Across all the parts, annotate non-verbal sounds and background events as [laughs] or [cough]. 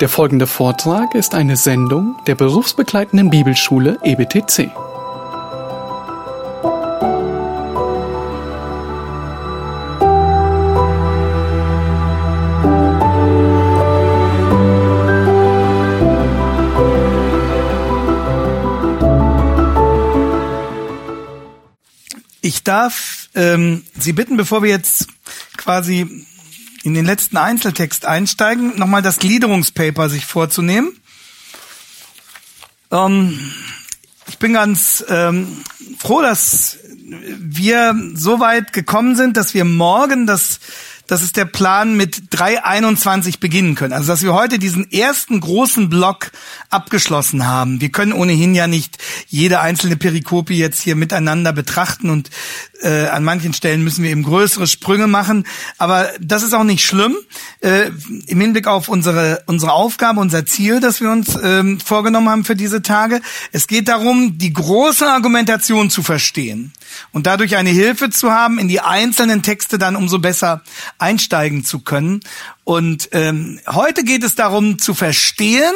Der folgende Vortrag ist eine Sendung der berufsbegleitenden Bibelschule EBTC. Ich darf ähm, Sie bitten, bevor wir jetzt quasi in den letzten Einzeltext einsteigen, nochmal das Gliederungspaper sich vorzunehmen. Ähm, ich bin ganz ähm, froh, dass wir so weit gekommen sind, dass wir morgen das das ist der Plan, mit 3.21 beginnen können. Also dass wir heute diesen ersten großen Block abgeschlossen haben. Wir können ohnehin ja nicht jede einzelne Perikope jetzt hier miteinander betrachten und äh, an manchen Stellen müssen wir eben größere Sprünge machen. Aber das ist auch nicht schlimm äh, im Hinblick auf unsere, unsere Aufgabe, unser Ziel, das wir uns ähm, vorgenommen haben für diese Tage. Es geht darum, die große Argumentation zu verstehen und dadurch eine Hilfe zu haben, in die einzelnen Texte dann umso besser einsteigen zu können. Und ähm, heute geht es darum zu verstehen,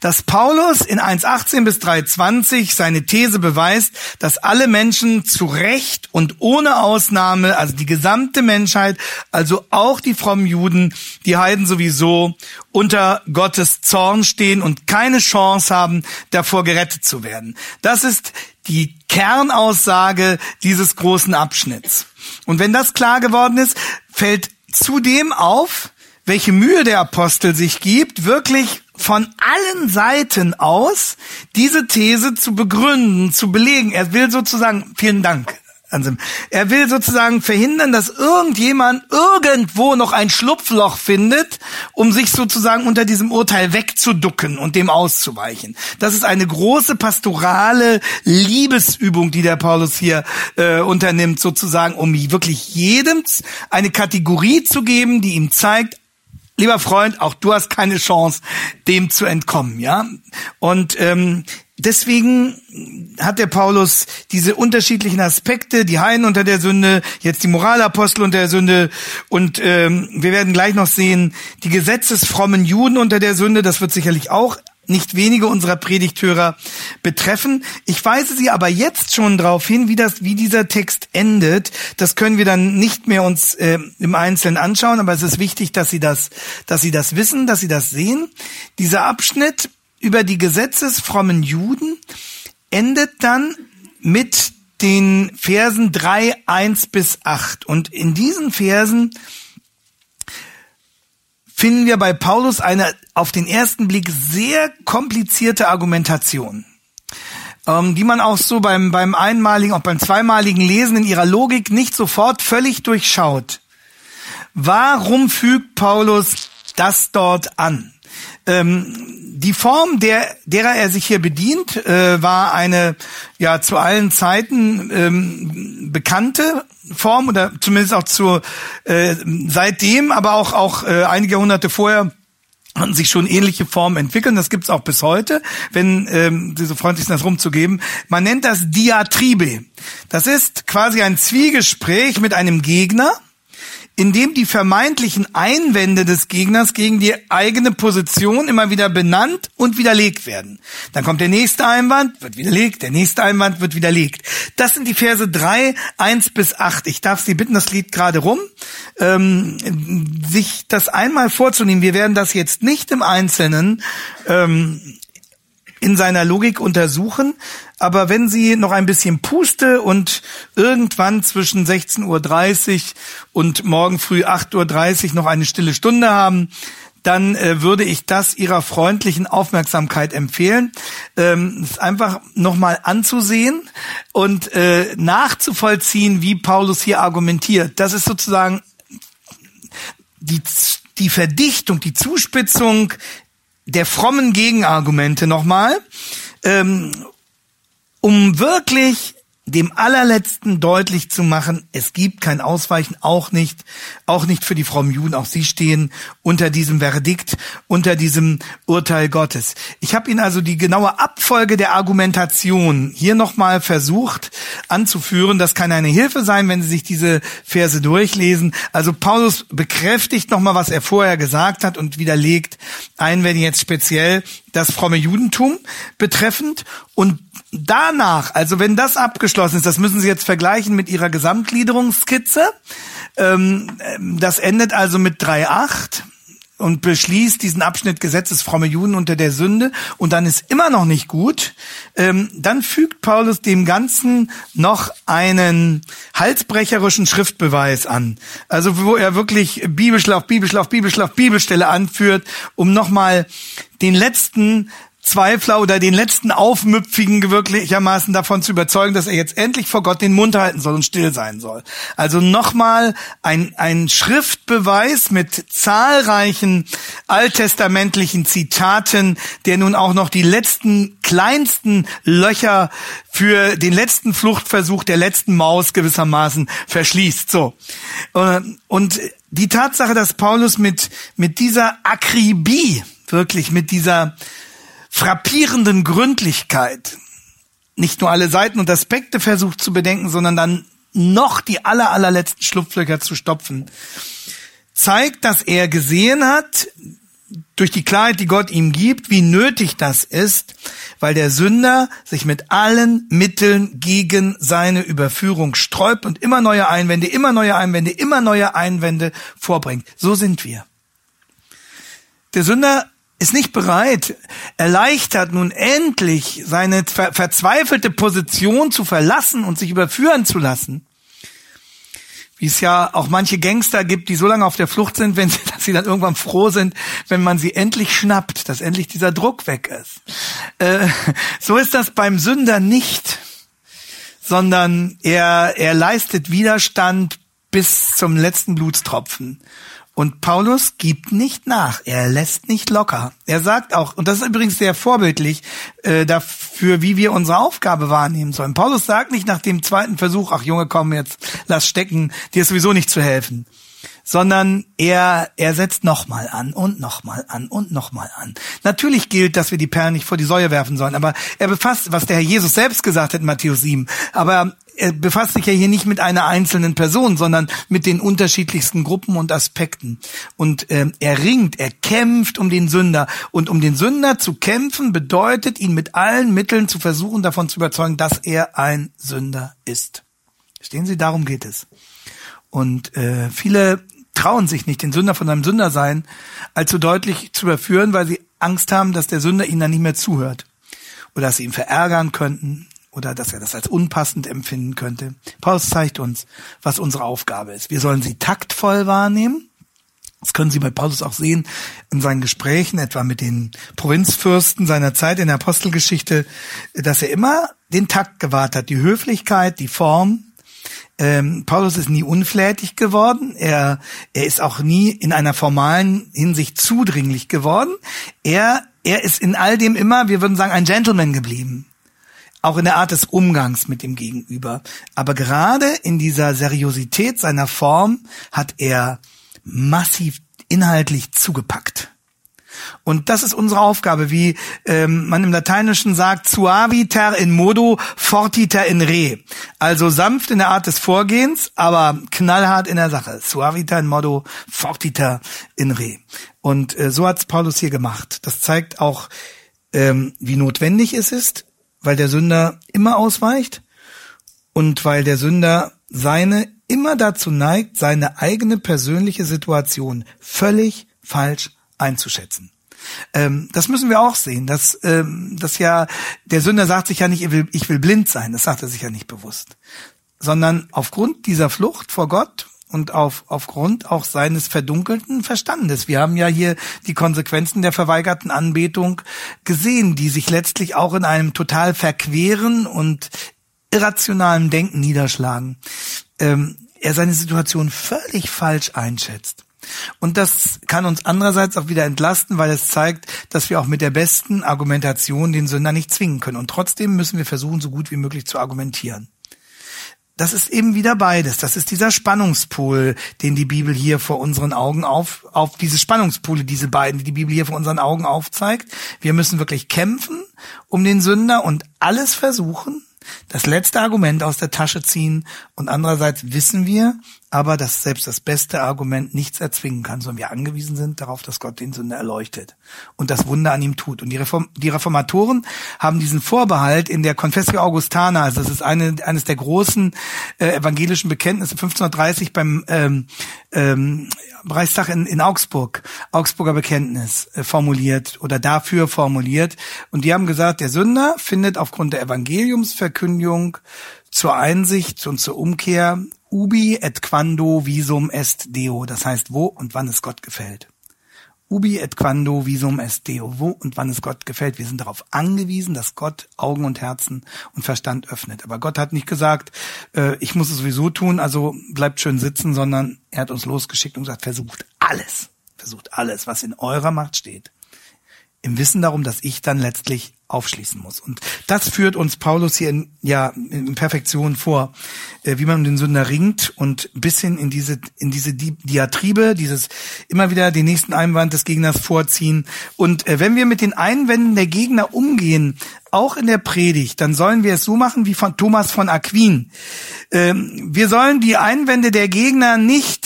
dass Paulus in 1.18 bis 3.20 seine These beweist, dass alle Menschen zu Recht und ohne Ausnahme, also die gesamte Menschheit, also auch die frommen Juden, die Heiden sowieso, unter Gottes Zorn stehen und keine Chance haben, davor gerettet zu werden. Das ist die Kernaussage dieses großen Abschnitts. Und wenn das klar geworden ist, fällt zudem auf, welche Mühe der Apostel sich gibt, wirklich von allen Seiten aus diese These zu begründen, zu belegen. Er will sozusagen, vielen Dank, er will sozusagen verhindern, dass irgendjemand irgendwo noch ein Schlupfloch findet, um sich sozusagen unter diesem Urteil wegzuducken und dem auszuweichen. Das ist eine große pastorale Liebesübung, die der Paulus hier äh, unternimmt, sozusagen, um wirklich jedem eine Kategorie zu geben, die ihm zeigt, lieber Freund, auch du hast keine Chance, dem zu entkommen, ja. Und ähm, deswegen hat der Paulus diese unterschiedlichen Aspekte, die Heiden unter der Sünde, jetzt die Moralapostel unter der Sünde und ähm, wir werden gleich noch sehen, die gesetzesfrommen Juden unter der Sünde, das wird sicherlich auch nicht wenige unserer Predigthörer betreffen. Ich weise Sie aber jetzt schon darauf hin, wie das, wie dieser Text endet. Das können wir dann nicht mehr uns äh, im Einzelnen anschauen, aber es ist wichtig, dass Sie das, dass Sie das wissen, dass Sie das sehen. Dieser Abschnitt über die gesetzesfrommen Juden endet dann mit den Versen 3, 1 bis 8. Und in diesen Versen finden wir bei Paulus eine auf den ersten Blick sehr komplizierte Argumentation, ähm, die man auch so beim, beim einmaligen, auch beim zweimaligen Lesen in ihrer Logik nicht sofort völlig durchschaut. Warum fügt Paulus das dort an? Ähm, die Form, der, derer er sich hier bedient, äh, war eine ja zu allen Zeiten ähm, bekannte Form oder zumindest auch zu äh, seitdem, aber auch auch äh, einige Jahrhunderte vorher hatten sich schon ähnliche Formen entwickelt. Das gibt's auch bis heute, wenn ähm, Sie so freundlich sind, das rumzugeben. Man nennt das Diatribe. Das ist quasi ein Zwiegespräch mit einem Gegner in dem die vermeintlichen Einwände des Gegners gegen die eigene Position immer wieder benannt und widerlegt werden. Dann kommt der nächste Einwand, wird widerlegt, der nächste Einwand wird widerlegt. Das sind die Verse drei, eins bis acht. Ich darf Sie bitten, das Lied gerade rum, ähm, sich das einmal vorzunehmen. Wir werden das jetzt nicht im Einzelnen ähm, in seiner Logik untersuchen. Aber wenn Sie noch ein bisschen Puste und irgendwann zwischen 16.30 Uhr und morgen früh 8.30 Uhr noch eine stille Stunde haben, dann äh, würde ich das Ihrer freundlichen Aufmerksamkeit empfehlen, ähm, es einfach nochmal anzusehen und äh, nachzuvollziehen, wie Paulus hier argumentiert. Das ist sozusagen die, die Verdichtung, die Zuspitzung der frommen Gegenargumente nochmal, ähm, um wirklich dem allerletzten deutlich zu machen, es gibt kein Ausweichen, auch nicht, auch nicht für die frommen Juden, auch sie stehen unter diesem Verdikt, unter diesem Urteil Gottes. Ich habe Ihnen also die genaue Abfolge der Argumentation hier nochmal versucht anzuführen. Das kann eine Hilfe sein, wenn Sie sich diese Verse durchlesen. Also Paulus bekräftigt nochmal, was er vorher gesagt hat und widerlegt ein, wenn jetzt speziell das fromme Judentum betreffend und danach, also wenn das abgeschlossen ist, das müssen Sie jetzt vergleichen mit Ihrer Gesamtgliederungsskizze. Ähm, das endet also mit 3.8 und beschließt diesen Abschnitt Gesetzes fromme Juden unter der Sünde und dann ist immer noch nicht gut, ähm, dann fügt Paulus dem Ganzen noch einen halsbrecherischen Schriftbeweis an. Also wo er wirklich Bibelschlaf, Bibelschlaf, Bibelschlaf, Bibelstelle anführt, um nochmal den letzten Zweifler oder den letzten Aufmüpfigen gewirklichermaßen davon zu überzeugen, dass er jetzt endlich vor Gott den Mund halten soll und still sein soll. Also nochmal ein, ein Schriftbeweis mit zahlreichen alttestamentlichen Zitaten, der nun auch noch die letzten kleinsten Löcher für den letzten Fluchtversuch der letzten Maus gewissermaßen verschließt. So. Und die Tatsache, dass Paulus mit, mit dieser Akribie, wirklich mit dieser frappierenden Gründlichkeit nicht nur alle Seiten und Aspekte versucht zu bedenken, sondern dann noch die aller, allerletzten Schlupflöcher zu stopfen, zeigt, dass er gesehen hat, durch die Klarheit, die Gott ihm gibt, wie nötig das ist, weil der Sünder sich mit allen Mitteln gegen seine Überführung sträubt und immer neue Einwände, immer neue Einwände, immer neue Einwände vorbringt. So sind wir. Der Sünder ist nicht bereit, erleichtert nun endlich seine ver verzweifelte Position zu verlassen und sich überführen zu lassen. Wie es ja auch manche Gangster gibt, die so lange auf der Flucht sind, wenn sie, [laughs] dass sie dann irgendwann froh sind, wenn man sie endlich schnappt, dass endlich dieser Druck weg ist. Äh, [laughs] so ist das beim Sünder nicht, sondern er, er leistet Widerstand bis zum letzten Blutstropfen. Und Paulus gibt nicht nach, er lässt nicht locker. Er sagt auch, und das ist übrigens sehr vorbildlich äh, dafür, wie wir unsere Aufgabe wahrnehmen sollen. Paulus sagt nicht nach dem zweiten Versuch, ach Junge, komm jetzt, lass stecken, dir ist sowieso nicht zu helfen sondern er, er setzt nochmal an und nochmal an und nochmal an. Natürlich gilt, dass wir die Perlen nicht vor die Säue werfen sollen, aber er befasst, was der Herr Jesus selbst gesagt hat in Matthäus 7, aber er befasst sich ja hier nicht mit einer einzelnen Person, sondern mit den unterschiedlichsten Gruppen und Aspekten. Und äh, er ringt, er kämpft um den Sünder. Und um den Sünder zu kämpfen, bedeutet, ihn mit allen Mitteln zu versuchen, davon zu überzeugen, dass er ein Sünder ist. Verstehen Sie, darum geht es. Und äh, viele trauen sich nicht, den Sünder von seinem Sündersein allzu deutlich zu überführen, weil sie Angst haben, dass der Sünder ihnen dann nicht mehr zuhört. Oder dass sie ihn verärgern könnten oder dass er das als unpassend empfinden könnte. Paulus zeigt uns, was unsere Aufgabe ist. Wir sollen sie taktvoll wahrnehmen. Das können Sie bei Paulus auch sehen in seinen Gesprächen, etwa mit den Provinzfürsten seiner Zeit in der Apostelgeschichte, dass er immer den Takt gewahrt hat, die Höflichkeit, die Form, ähm, Paulus ist nie unflätig geworden. Er, er ist auch nie in einer formalen Hinsicht zudringlich geworden. Er, er ist in all dem immer, wir würden sagen, ein Gentleman geblieben. Auch in der Art des Umgangs mit dem Gegenüber. Aber gerade in dieser Seriosität seiner Form hat er massiv inhaltlich zugepackt. Und das ist unsere Aufgabe, wie ähm, man im Lateinischen sagt, suaviter in modo, fortiter in re. Also sanft in der Art des Vorgehens, aber knallhart in der Sache. Suaviter in modo, fortiter in re. Und äh, so hat's Paulus hier gemacht. Das zeigt auch, ähm, wie notwendig es ist, weil der Sünder immer ausweicht und weil der Sünder seine immer dazu neigt, seine eigene persönliche Situation völlig falsch einzuschätzen. Ähm, das müssen wir auch sehen, dass, ähm, dass ja der Sünder sagt sich ja nicht, ich will, ich will blind sein, das sagt er sich ja nicht bewusst, sondern aufgrund dieser Flucht vor Gott und auf, aufgrund auch seines verdunkelten Verstandes. Wir haben ja hier die Konsequenzen der verweigerten Anbetung gesehen, die sich letztlich auch in einem total verqueren und irrationalen Denken niederschlagen. Ähm, er seine Situation völlig falsch einschätzt. Und das kann uns andererseits auch wieder entlasten, weil es zeigt, dass wir auch mit der besten Argumentation den Sünder nicht zwingen können. Und trotzdem müssen wir versuchen, so gut wie möglich zu argumentieren. Das ist eben wieder beides. Das ist dieser Spannungspol, den die Bibel hier vor unseren Augen auf, auf diese Spannungspole, diese beiden, die die Bibel hier vor unseren Augen aufzeigt. Wir müssen wirklich kämpfen um den Sünder und alles versuchen, das letzte Argument aus der Tasche ziehen und andererseits wissen wir, aber dass selbst das beste Argument nichts erzwingen kann, sondern wir angewiesen sind darauf, dass Gott den Sünder erleuchtet und das Wunder an ihm tut. Und die, Reform die Reformatoren haben diesen Vorbehalt in der Confessio Augustana, also das ist eine, eines der großen äh, evangelischen Bekenntnisse 1530 beim ähm, ähm, Reichstag in, in Augsburg, Augsburger Bekenntnis äh, formuliert oder dafür formuliert. Und die haben gesagt, der Sünder findet aufgrund der Evangeliumsverkündigung zur Einsicht und zur Umkehr ubi et quando visum est Deo. Das heißt, wo und wann es Gott gefällt. Ubi et quando visum est Deo. Wo und wann es Gott gefällt. Wir sind darauf angewiesen, dass Gott Augen und Herzen und Verstand öffnet. Aber Gott hat nicht gesagt, äh, ich muss es sowieso tun, also bleibt schön sitzen, sondern er hat uns losgeschickt und gesagt, versucht alles. Versucht alles, was in eurer Macht steht im Wissen darum, dass ich dann letztlich aufschließen muss. Und das führt uns Paulus hier in, ja, in Perfektion vor, äh, wie man den Sünder ringt und bis hin in diese, in diese Di Diatribe, dieses immer wieder den nächsten Einwand des Gegners vorziehen. Und äh, wenn wir mit den Einwänden der Gegner umgehen, auch in der Predigt, dann sollen wir es so machen wie von Thomas von Aquin. Ähm, wir sollen die Einwände der Gegner nicht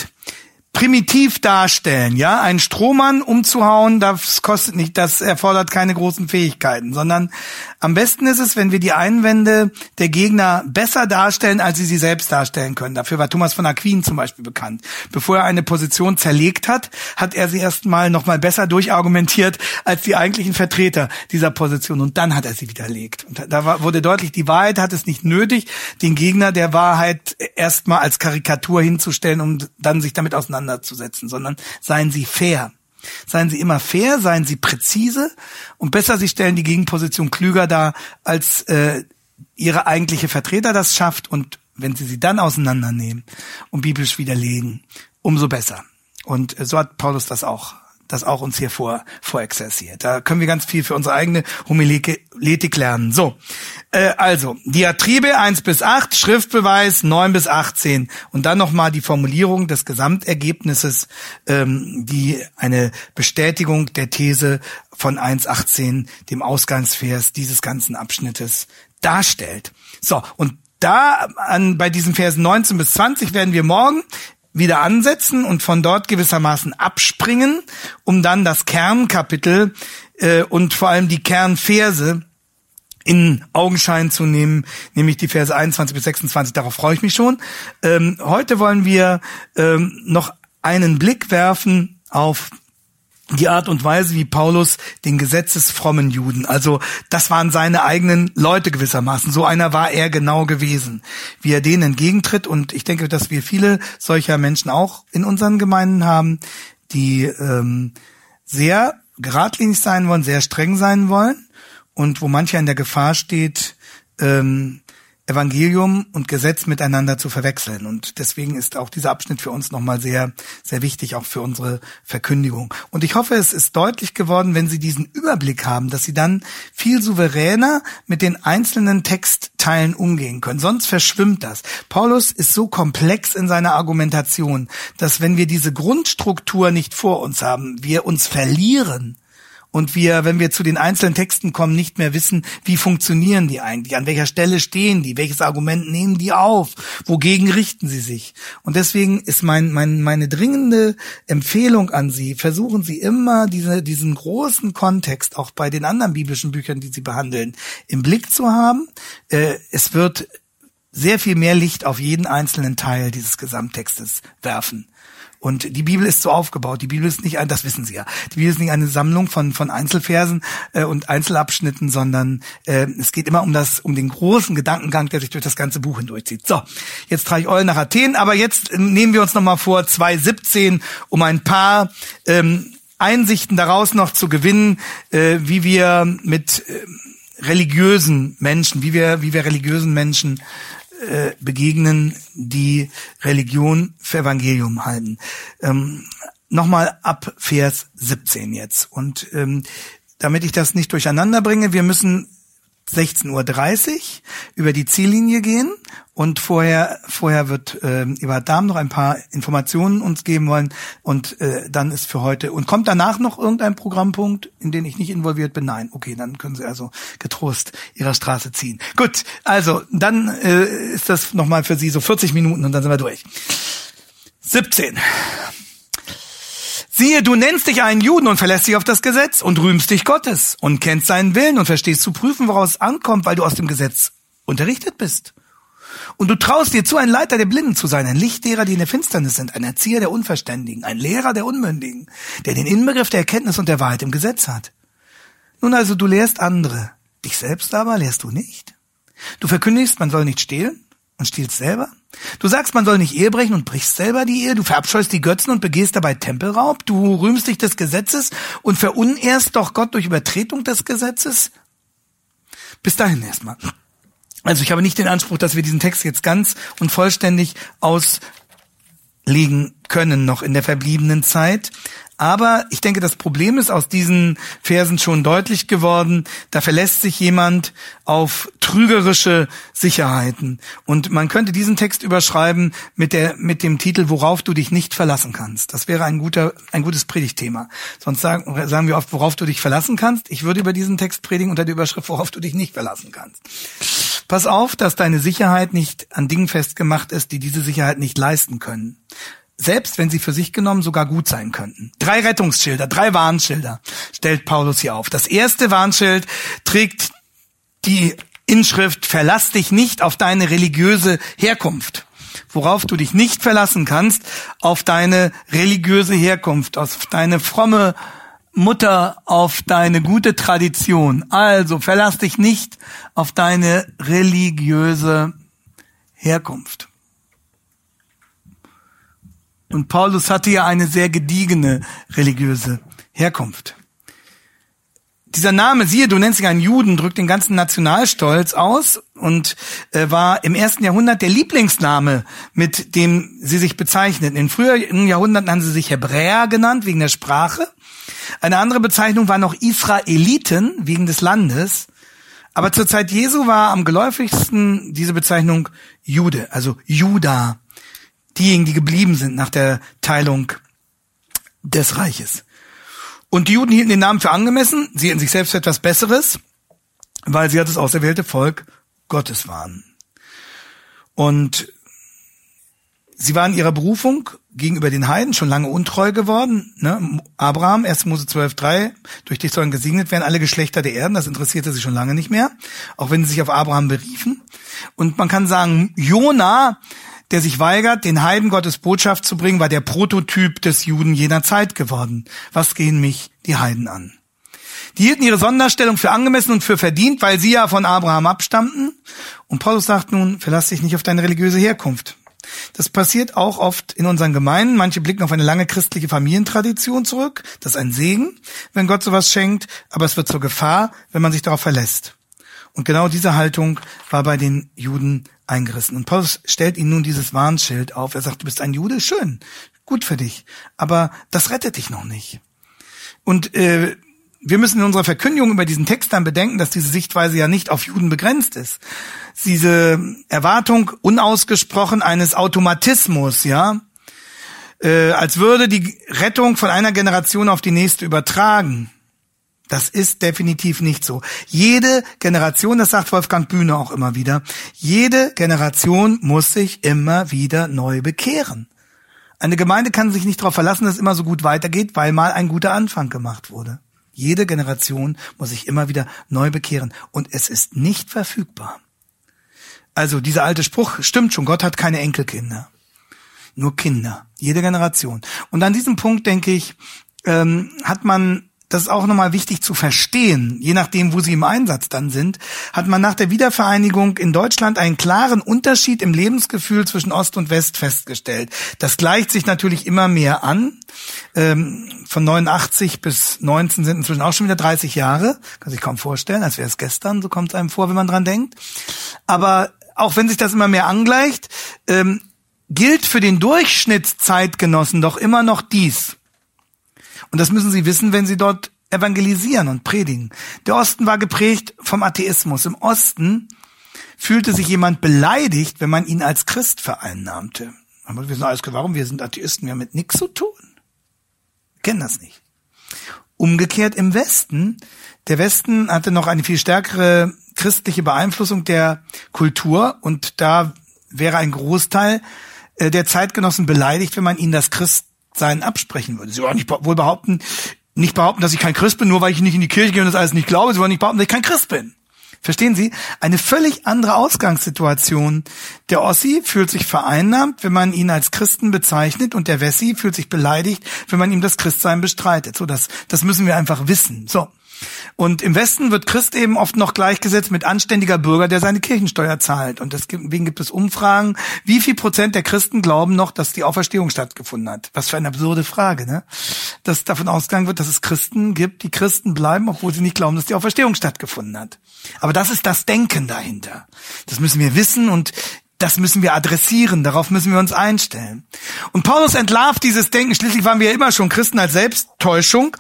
primitiv darstellen, ja, einen Strohmann umzuhauen, das kostet nicht, das erfordert keine großen Fähigkeiten, sondern am besten ist es, wenn wir die Einwände der Gegner besser darstellen, als sie sie selbst darstellen können. Dafür war Thomas von Aquin zum Beispiel bekannt. Bevor er eine Position zerlegt hat, hat er sie erstmal nochmal besser durchargumentiert als die eigentlichen Vertreter dieser Position und dann hat er sie widerlegt. Und da wurde deutlich, die Wahrheit hat es nicht nötig, den Gegner der Wahrheit erstmal als Karikatur hinzustellen, um dann sich damit auseinanderzusetzen auseinanderzusetzen, sondern seien Sie fair. Seien Sie immer fair, seien Sie präzise und besser, Sie stellen die Gegenposition klüger dar, als äh, Ihre eigentliche Vertreter das schafft. Und wenn Sie sie dann auseinandernehmen und biblisch widerlegen, umso besser. Und so hat Paulus das auch das auch uns hier vor, vorexerziert. Da können wir ganz viel für unsere eigene Homiletik lernen. So, äh, also Diatribe 1 bis 8, Schriftbeweis 9 bis 18 und dann nochmal die Formulierung des Gesamtergebnisses, ähm, die eine Bestätigung der These von 1.18, dem Ausgangsvers dieses ganzen Abschnittes darstellt. So, und da an, bei diesen Versen 19 bis 20 werden wir morgen wieder ansetzen und von dort gewissermaßen abspringen, um dann das Kernkapitel äh, und vor allem die Kernverse in Augenschein zu nehmen, nämlich die Verse 21 bis 26. Darauf freue ich mich schon. Ähm, heute wollen wir ähm, noch einen Blick werfen auf die Art und Weise, wie Paulus den gesetzesfrommen Juden, also das waren seine eigenen Leute gewissermaßen, so einer war er genau gewesen, wie er denen entgegentritt. Und ich denke, dass wir viele solcher Menschen auch in unseren Gemeinden haben, die ähm, sehr geradlinig sein wollen, sehr streng sein wollen und wo mancher in der Gefahr steht, ähm, Evangelium und Gesetz miteinander zu verwechseln. Und deswegen ist auch dieser Abschnitt für uns nochmal sehr, sehr wichtig, auch für unsere Verkündigung. Und ich hoffe, es ist deutlich geworden, wenn Sie diesen Überblick haben, dass Sie dann viel souveräner mit den einzelnen Textteilen umgehen können. Sonst verschwimmt das. Paulus ist so komplex in seiner Argumentation, dass wenn wir diese Grundstruktur nicht vor uns haben, wir uns verlieren und wir, wenn wir zu den einzelnen Texten kommen, nicht mehr wissen, wie funktionieren die eigentlich, an welcher Stelle stehen die, welches Argument nehmen die auf, wogegen richten sie sich. Und deswegen ist mein, mein, meine dringende Empfehlung an Sie, versuchen Sie immer diese, diesen großen Kontext auch bei den anderen biblischen Büchern, die Sie behandeln, im Blick zu haben. Äh, es wird sehr viel mehr Licht auf jeden einzelnen Teil dieses Gesamttextes werfen. Und die Bibel ist so aufgebaut. Die Bibel ist nicht ein, das wissen Sie ja. Die Bibel ist nicht eine Sammlung von von Einzelversen äh, und Einzelabschnitten, sondern äh, es geht immer um das um den großen Gedankengang, der sich durch das ganze Buch hindurchzieht. So, jetzt trage ich Eulen nach Athen, aber jetzt äh, nehmen wir uns noch mal vor 2017, um ein paar ähm, Einsichten daraus noch zu gewinnen, äh, wie wir mit äh, religiösen Menschen, wie wir wie wir religiösen Menschen äh, begegnen, die Religion für Evangelium halten. Ähm, Nochmal ab Vers 17 jetzt. Und ähm, damit ich das nicht durcheinander bringe, wir müssen 16.30 Uhr über die Ziellinie gehen und vorher vorher wird äh, Eberhard Dahm noch ein paar Informationen uns geben wollen und äh, dann ist für heute und kommt danach noch irgendein Programmpunkt, in den ich nicht involviert bin? Nein, okay, dann können Sie also getrost Ihrer Straße ziehen. Gut, also dann äh, ist das nochmal für Sie so 40 Minuten und dann sind wir durch. 17. Siehe, du nennst dich einen Juden und verlässt dich auf das Gesetz und rühmst dich Gottes und kennst seinen Willen und verstehst zu prüfen, woraus es ankommt, weil du aus dem Gesetz unterrichtet bist. Und du traust dir zu, ein Leiter der Blinden zu sein, ein Licht derer, die in der Finsternis sind, ein Erzieher der Unverständigen, ein Lehrer der Unmündigen, der den Inbegriff der Erkenntnis und der Wahrheit im Gesetz hat. Nun also, du lehrst andere, dich selbst aber lehrst du nicht. Du verkündigst, man soll nicht stehlen und stiehlst selber. Du sagst, man soll nicht Ehe brechen und brichst selber die Ehe. Du verabscheust die Götzen und begehst dabei Tempelraub. Du rühmst dich des Gesetzes und verunehrst doch Gott durch Übertretung des Gesetzes. Bis dahin erstmal. Also ich habe nicht den Anspruch, dass wir diesen Text jetzt ganz und vollständig auslegen können noch in der verbliebenen Zeit. Aber ich denke, das Problem ist aus diesen Versen schon deutlich geworden. Da verlässt sich jemand auf trügerische Sicherheiten. Und man könnte diesen Text überschreiben mit der, mit dem Titel, worauf du dich nicht verlassen kannst. Das wäre ein guter, ein gutes Predigtthema. Sonst sagen, sagen wir oft, worauf du dich verlassen kannst. Ich würde über diesen Text predigen unter der Überschrift, worauf du dich nicht verlassen kannst. Pass auf, dass deine Sicherheit nicht an Dingen festgemacht ist, die diese Sicherheit nicht leisten können selbst wenn sie für sich genommen sogar gut sein könnten. Drei Rettungsschilder, drei Warnschilder stellt Paulus hier auf. Das erste Warnschild trägt die Inschrift, verlass dich nicht auf deine religiöse Herkunft. Worauf du dich nicht verlassen kannst, auf deine religiöse Herkunft, auf deine fromme Mutter, auf deine gute Tradition. Also verlass dich nicht auf deine religiöse Herkunft. Und Paulus hatte ja eine sehr gediegene religiöse Herkunft. Dieser Name, siehe, du nennst dich einen Juden, drückt den ganzen Nationalstolz aus und äh, war im ersten Jahrhundert der Lieblingsname, mit dem sie sich bezeichneten. In früheren Jahrhunderten haben sie sich Hebräer genannt, wegen der Sprache. Eine andere Bezeichnung war noch Israeliten, wegen des Landes. Aber zur Zeit Jesu war am geläufigsten diese Bezeichnung Jude, also Juda diejenigen, die geblieben sind nach der Teilung des Reiches. Und die Juden hielten den Namen für angemessen, sie in sich selbst für etwas Besseres, weil sie ja das auserwählte Volk Gottes waren. Und sie waren ihrer Berufung gegenüber den Heiden schon lange untreu geworden. Ne? Abraham, 1. Mose 12, 3, durch dich sollen gesegnet werden alle Geschlechter der Erden, das interessierte sie schon lange nicht mehr, auch wenn sie sich auf Abraham beriefen. Und man kann sagen, Jona der sich weigert, den Heiden Gottes Botschaft zu bringen, war der Prototyp des Juden jener Zeit geworden. Was gehen mich die Heiden an? Die hielten ihre Sonderstellung für angemessen und für verdient, weil sie ja von Abraham abstammten. Und Paulus sagt nun, verlass dich nicht auf deine religiöse Herkunft. Das passiert auch oft in unseren Gemeinden. Manche blicken auf eine lange christliche Familientradition zurück. Das ist ein Segen, wenn Gott sowas schenkt, aber es wird zur Gefahr, wenn man sich darauf verlässt. Und genau diese Haltung war bei den Juden eingerissen. Und Paulus stellt ihnen nun dieses Warnschild auf. Er sagt, du bist ein Jude, schön, gut für dich, aber das rettet dich noch nicht. Und äh, wir müssen in unserer Verkündigung über diesen Text dann bedenken, dass diese Sichtweise ja nicht auf Juden begrenzt ist. Diese Erwartung unausgesprochen eines Automatismus, ja, äh, als würde die Rettung von einer Generation auf die nächste übertragen. Das ist definitiv nicht so. Jede Generation, das sagt Wolfgang Bühne auch immer wieder, jede Generation muss sich immer wieder neu bekehren. Eine Gemeinde kann sich nicht darauf verlassen, dass es immer so gut weitergeht, weil mal ein guter Anfang gemacht wurde. Jede Generation muss sich immer wieder neu bekehren und es ist nicht verfügbar. Also dieser alte Spruch stimmt schon, Gott hat keine Enkelkinder, nur Kinder, jede Generation. Und an diesem Punkt, denke ich, ähm, hat man das ist auch nochmal wichtig zu verstehen, je nachdem, wo sie im Einsatz dann sind, hat man nach der Wiedervereinigung in Deutschland einen klaren Unterschied im Lebensgefühl zwischen Ost und West festgestellt. Das gleicht sich natürlich immer mehr an. Ähm, von 89 bis 19 sind inzwischen auch schon wieder 30 Jahre. Kann sich kaum vorstellen, als wäre es gestern, so kommt es einem vor, wenn man dran denkt. Aber auch wenn sich das immer mehr angleicht, ähm, gilt für den Durchschnittszeitgenossen doch immer noch dies. Und das müssen Sie wissen, wenn Sie dort evangelisieren und predigen. Der Osten war geprägt vom Atheismus. Im Osten fühlte sich jemand beleidigt, wenn man ihn als Christ vereinnahmte. Aber wir sind alles, warum? Wir sind Atheisten, wir haben mit nichts zu tun. kennen das nicht. Umgekehrt im Westen, der Westen hatte noch eine viel stärkere christliche Beeinflussung der Kultur und da wäre ein Großteil äh, der Zeitgenossen beleidigt, wenn man ihnen das Christsein absprechen würde. Sie wollen nicht wohl behaupten, nicht behaupten, dass ich kein Christ bin, nur weil ich nicht in die Kirche gehe und das alles nicht glaube. Sie wollen nicht behaupten, dass ich kein Christ bin. Verstehen Sie? Eine völlig andere Ausgangssituation. Der Ossi fühlt sich vereinnahmt, wenn man ihn als Christen bezeichnet und der Wessi fühlt sich beleidigt, wenn man ihm das Christsein bestreitet. So, das, das müssen wir einfach wissen. So. Und im Westen wird Christ eben oft noch gleichgesetzt mit anständiger Bürger, der seine Kirchensteuer zahlt. Und deswegen gibt es Umfragen, wie viel Prozent der Christen glauben noch, dass die Auferstehung stattgefunden hat. Was für eine absurde Frage, ne? Dass davon ausgegangen wird, dass es Christen gibt, die Christen bleiben, obwohl sie nicht glauben, dass die Auferstehung stattgefunden hat. Aber das ist das Denken dahinter. Das müssen wir wissen und das müssen wir adressieren, darauf müssen wir uns einstellen. Und Paulus entlarvt dieses Denken, schließlich waren wir ja immer schon Christen als Selbsttäuschung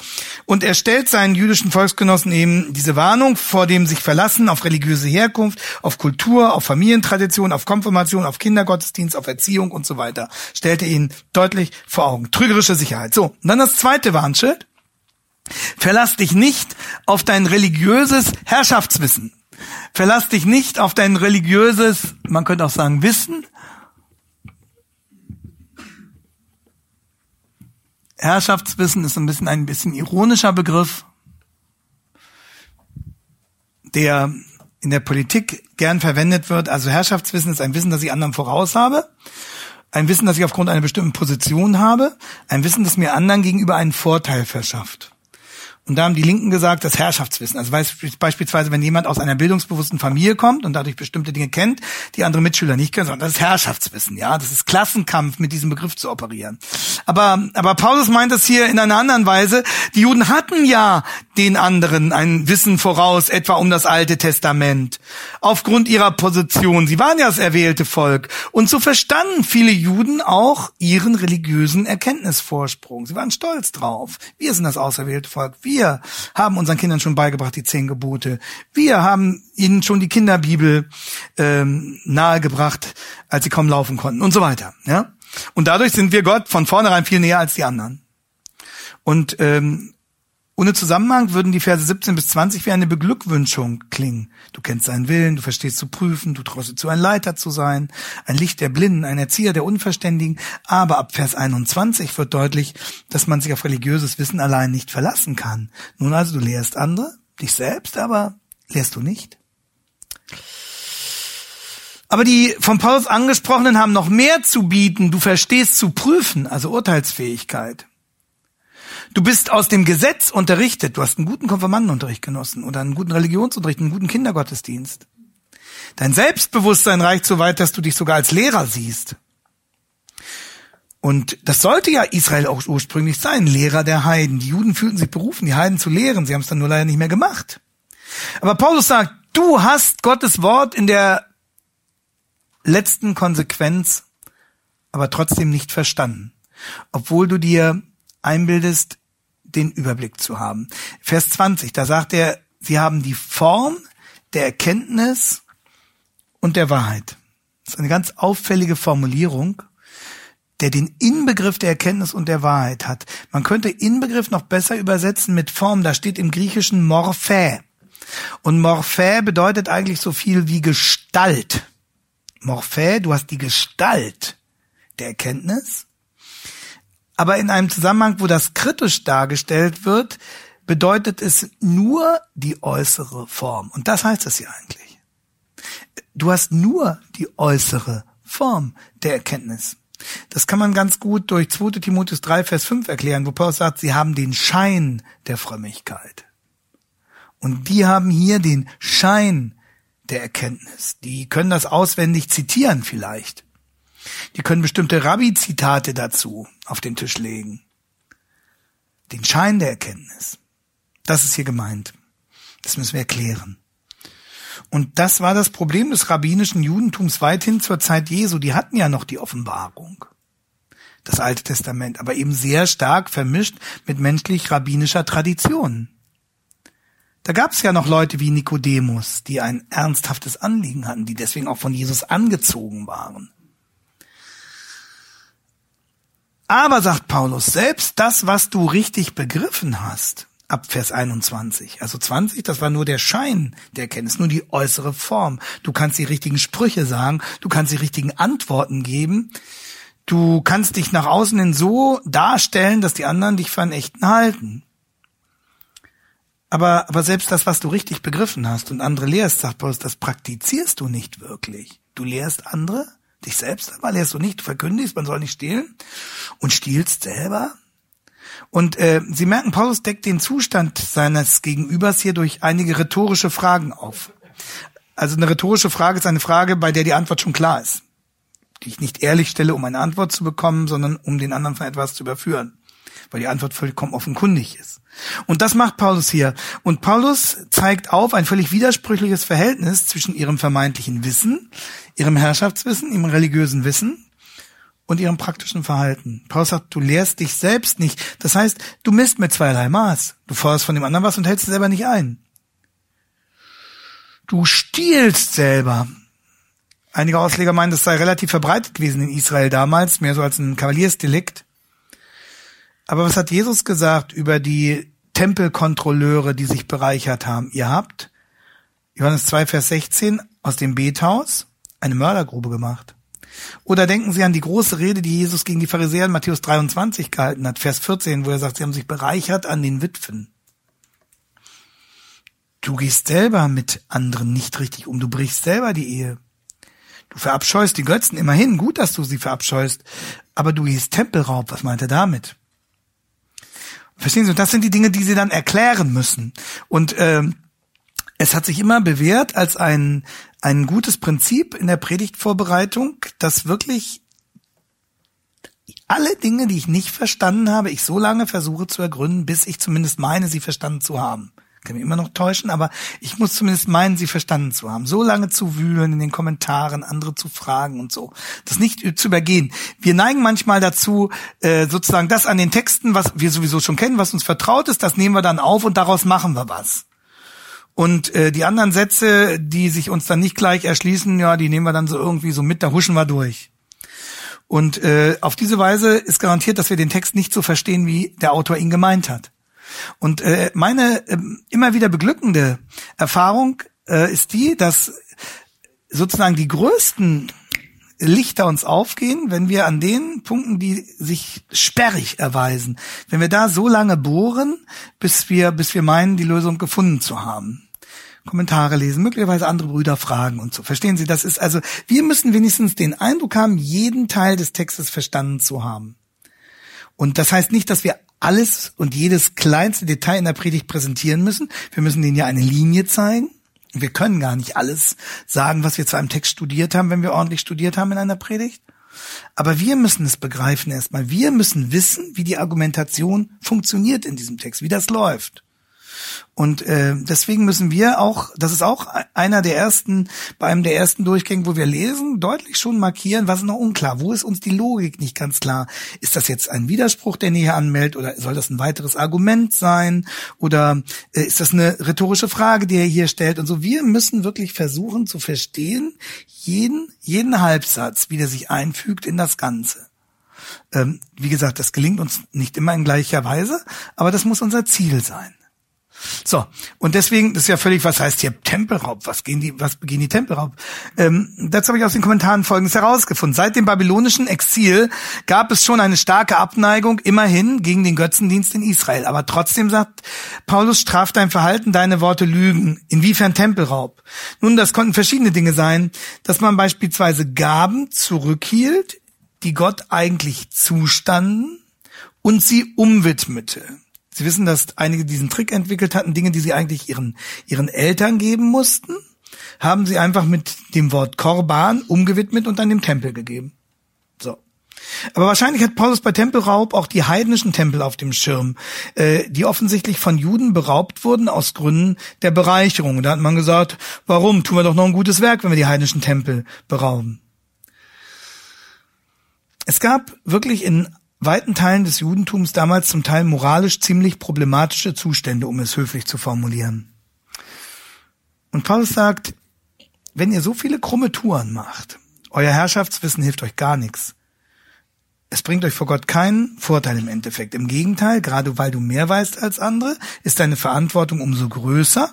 und er stellt seinen jüdischen Volksgenossen eben diese Warnung vor dem sich verlassen auf religiöse Herkunft, auf Kultur, auf Familientradition, auf Konfirmation, auf Kindergottesdienst, auf Erziehung und so weiter. Stellt er ihnen deutlich vor Augen. Trügerische Sicherheit. So, und dann das zweite Warnschild. Verlass dich nicht auf dein religiöses Herrschaftswissen. Verlass dich nicht auf dein religiöses, man könnte auch sagen, Wissen. Herrschaftswissen ist ein bisschen ein bisschen ironischer Begriff, der in der Politik gern verwendet wird. Also Herrschaftswissen ist ein Wissen, das ich anderen voraus habe. Ein Wissen, das ich aufgrund einer bestimmten Position habe. Ein Wissen, das mir anderen gegenüber einen Vorteil verschafft. Und da haben die Linken gesagt, das Herrschaftswissen. Also beispielsweise, wenn jemand aus einer bildungsbewussten Familie kommt und dadurch bestimmte Dinge kennt, die andere Mitschüler nicht kennen, sondern das ist Herrschaftswissen. Ja, das ist Klassenkampf, mit diesem Begriff zu operieren. Aber, aber Paulus meint das hier in einer anderen Weise. Die Juden hatten ja den anderen ein Wissen voraus, etwa um das Alte Testament. Aufgrund ihrer Position. Sie waren ja das erwählte Volk. Und so verstanden viele Juden auch ihren religiösen Erkenntnisvorsprung. Sie waren stolz drauf. Wir sind das auserwählte Volk. Wir wir haben unseren Kindern schon beigebracht die zehn Gebote. Wir haben ihnen schon die Kinderbibel ähm, nahegebracht, als sie kaum laufen konnten und so weiter. Ja? Und dadurch sind wir Gott von vornherein viel näher als die anderen. Und ähm, ohne Zusammenhang würden die Verse 17 bis 20 wie eine Beglückwünschung klingen. Du kennst seinen Willen, du verstehst zu prüfen, du traust zu, ein Leiter zu sein, ein Licht der Blinden, ein Erzieher der Unverständigen. Aber ab Vers 21 wird deutlich, dass man sich auf religiöses Wissen allein nicht verlassen kann. Nun also, du lehrst andere, dich selbst, aber lehrst du nicht. Aber die von Paulus angesprochenen haben noch mehr zu bieten. Du verstehst zu prüfen, also Urteilsfähigkeit. Du bist aus dem Gesetz unterrichtet. Du hast einen guten Konfirmandenunterricht genossen oder einen guten Religionsunterricht, einen guten Kindergottesdienst. Dein Selbstbewusstsein reicht so weit, dass du dich sogar als Lehrer siehst. Und das sollte ja Israel auch ursprünglich sein, Lehrer der Heiden. Die Juden fühlten sich berufen, die Heiden zu lehren. Sie haben es dann nur leider nicht mehr gemacht. Aber Paulus sagt, du hast Gottes Wort in der letzten Konsequenz aber trotzdem nicht verstanden. Obwohl du dir einbildest, den Überblick zu haben. Vers 20, da sagt er, sie haben die Form der Erkenntnis und der Wahrheit. Das ist eine ganz auffällige Formulierung, der den Inbegriff der Erkenntnis und der Wahrheit hat. Man könnte Inbegriff noch besser übersetzen mit Form. Da steht im Griechischen Morphä. Und Morphä bedeutet eigentlich so viel wie Gestalt. Morphä, du hast die Gestalt der Erkenntnis aber in einem Zusammenhang, wo das kritisch dargestellt wird, bedeutet es nur die äußere Form. Und das heißt es ja eigentlich. Du hast nur die äußere Form der Erkenntnis. Das kann man ganz gut durch 2 Timotheus 3, Vers 5 erklären, wo Paulus sagt, sie haben den Schein der Frömmigkeit. Und die haben hier den Schein der Erkenntnis. Die können das auswendig zitieren vielleicht. Die können bestimmte Rabbi-Zitate dazu auf den Tisch legen. Den Schein der Erkenntnis. Das ist hier gemeint. Das müssen wir erklären. Und das war das Problem des rabbinischen Judentums weithin zur Zeit Jesu. Die hatten ja noch die Offenbarung. Das Alte Testament, aber eben sehr stark vermischt mit menschlich-rabbinischer Tradition. Da gab es ja noch Leute wie Nikodemus, die ein ernsthaftes Anliegen hatten, die deswegen auch von Jesus angezogen waren. Aber, sagt Paulus, selbst das, was du richtig begriffen hast, ab Vers 21. Also 20, das war nur der Schein der Erkenntnis, nur die äußere Form. Du kannst die richtigen Sprüche sagen, du kannst die richtigen Antworten geben, du kannst dich nach außen hin so darstellen, dass die anderen dich für einen echten halten. Aber, aber selbst das, was du richtig begriffen hast und andere lehrst, sagt Paulus, das praktizierst du nicht wirklich. Du lehrst andere, dich selbst aber lehrst du nicht, verkündigst, man soll nicht stehlen und stiehlst selber. Und äh, Sie merken, Paulus deckt den Zustand seines Gegenübers hier durch einige rhetorische Fragen auf. Also eine rhetorische Frage ist eine Frage, bei der die Antwort schon klar ist. Die ich nicht ehrlich stelle, um eine Antwort zu bekommen, sondern um den anderen von etwas zu überführen. Weil die Antwort vollkommen offenkundig ist. Und das macht Paulus hier. Und Paulus zeigt auf ein völlig widersprüchliches Verhältnis zwischen ihrem vermeintlichen Wissen, ihrem Herrschaftswissen, ihrem religiösen Wissen und ihrem praktischen Verhalten. Paulus sagt, du lehrst dich selbst nicht. Das heißt, du misst mit zweierlei Maß. Du forderst von dem anderen was und hältst es selber nicht ein. Du stiehlst selber. Einige Ausleger meinen, das sei relativ verbreitet gewesen in Israel damals, mehr so als ein Kavaliersdelikt. Aber was hat Jesus gesagt über die Tempelkontrolleure, die sich bereichert haben? Ihr habt, Johannes 2, Vers 16, aus dem Bethaus eine Mördergrube gemacht. Oder denken Sie an die große Rede, die Jesus gegen die Pharisäer in Matthäus 23 gehalten hat, Vers 14, wo er sagt, sie haben sich bereichert an den Witwen. Du gehst selber mit anderen nicht richtig um, du brichst selber die Ehe. Du verabscheust die Götzen immerhin, gut, dass du sie verabscheust, aber du gehst Tempelraub, was meint er damit? Verstehen Sie? Und das sind die Dinge, die Sie dann erklären müssen. Und ähm, es hat sich immer bewährt als ein, ein gutes Prinzip in der Predigtvorbereitung, dass wirklich alle Dinge, die ich nicht verstanden habe, ich so lange versuche zu ergründen, bis ich zumindest meine, sie verstanden zu haben. Kann mich immer noch täuschen, aber ich muss zumindest meinen, sie verstanden zu haben. So lange zu wühlen in den Kommentaren, andere zu fragen und so. Das nicht zu übergehen. Wir neigen manchmal dazu, äh, sozusagen das an den Texten, was wir sowieso schon kennen, was uns vertraut ist, das nehmen wir dann auf und daraus machen wir was. Und äh, die anderen Sätze, die sich uns dann nicht gleich erschließen, ja, die nehmen wir dann so irgendwie so mit, da huschen wir durch. Und äh, auf diese Weise ist garantiert, dass wir den Text nicht so verstehen, wie der Autor ihn gemeint hat. Und äh, meine äh, immer wieder beglückende Erfahrung äh, ist die, dass sozusagen die größten Lichter uns aufgehen, wenn wir an den Punkten, die sich sperrig erweisen, wenn wir da so lange bohren, bis wir, bis wir meinen, die Lösung gefunden zu haben. Kommentare lesen, möglicherweise andere Brüder fragen und so. Verstehen Sie, das ist also, wir müssen wenigstens den Eindruck haben, jeden Teil des Textes verstanden zu haben. Und das heißt nicht, dass wir alles und jedes kleinste Detail in der Predigt präsentieren müssen. Wir müssen denen ja eine Linie zeigen. Wir können gar nicht alles sagen, was wir zu einem Text studiert haben, wenn wir ordentlich studiert haben in einer Predigt. Aber wir müssen es begreifen erstmal. Wir müssen wissen, wie die Argumentation funktioniert in diesem Text, wie das läuft. Und äh, deswegen müssen wir auch, das ist auch einer der ersten, bei einem der ersten Durchgänge, wo wir lesen, deutlich schon markieren, was ist noch unklar, wo ist uns die Logik nicht ganz klar. Ist das jetzt ein Widerspruch, der näher anmeldet, oder soll das ein weiteres Argument sein? Oder äh, ist das eine rhetorische Frage, die er hier stellt? Und so, wir müssen wirklich versuchen zu verstehen, jeden, jeden Halbsatz, wie der sich einfügt in das Ganze. Ähm, wie gesagt, das gelingt uns nicht immer in gleicher Weise, aber das muss unser Ziel sein. So, und deswegen, das ist ja völlig, was heißt hier Tempelraub? Was gehen die, was begehen die Tempelraub? Ähm, dazu habe ich aus den Kommentaren Folgendes herausgefunden. Seit dem babylonischen Exil gab es schon eine starke Abneigung immerhin gegen den Götzendienst in Israel. Aber trotzdem sagt Paulus, straf dein Verhalten, deine Worte lügen. Inwiefern Tempelraub? Nun, das konnten verschiedene Dinge sein, dass man beispielsweise Gaben zurückhielt, die Gott eigentlich zustanden und sie umwidmete. Sie wissen, dass einige diesen Trick entwickelt hatten, Dinge, die sie eigentlich ihren, ihren Eltern geben mussten, haben sie einfach mit dem Wort Korban umgewidmet und dann dem Tempel gegeben. So. Aber wahrscheinlich hat Paulus bei Tempelraub auch die heidnischen Tempel auf dem Schirm, äh, die offensichtlich von Juden beraubt wurden aus Gründen der Bereicherung. da hat man gesagt, warum tun wir doch noch ein gutes Werk, wenn wir die heidnischen Tempel berauben? Es gab wirklich in weiten Teilen des Judentums damals zum Teil moralisch ziemlich problematische Zustände, um es höflich zu formulieren. Und Paulus sagt, wenn ihr so viele krumme Touren macht, euer Herrschaftswissen hilft euch gar nichts. Es bringt euch vor Gott keinen Vorteil im Endeffekt. Im Gegenteil, gerade weil du mehr weißt als andere, ist deine Verantwortung umso größer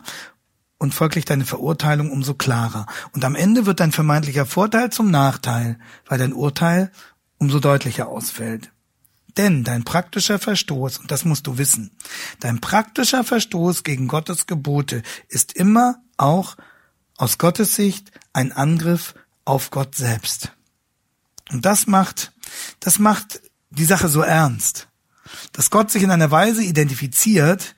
und folglich deine Verurteilung umso klarer. Und am Ende wird dein vermeintlicher Vorteil zum Nachteil, weil dein Urteil umso deutlicher ausfällt. Denn dein praktischer Verstoß, und das musst du wissen, dein praktischer Verstoß gegen Gottes Gebote ist immer auch aus Gottes Sicht ein Angriff auf Gott selbst. Und das macht, das macht die Sache so ernst, dass Gott sich in einer Weise identifiziert,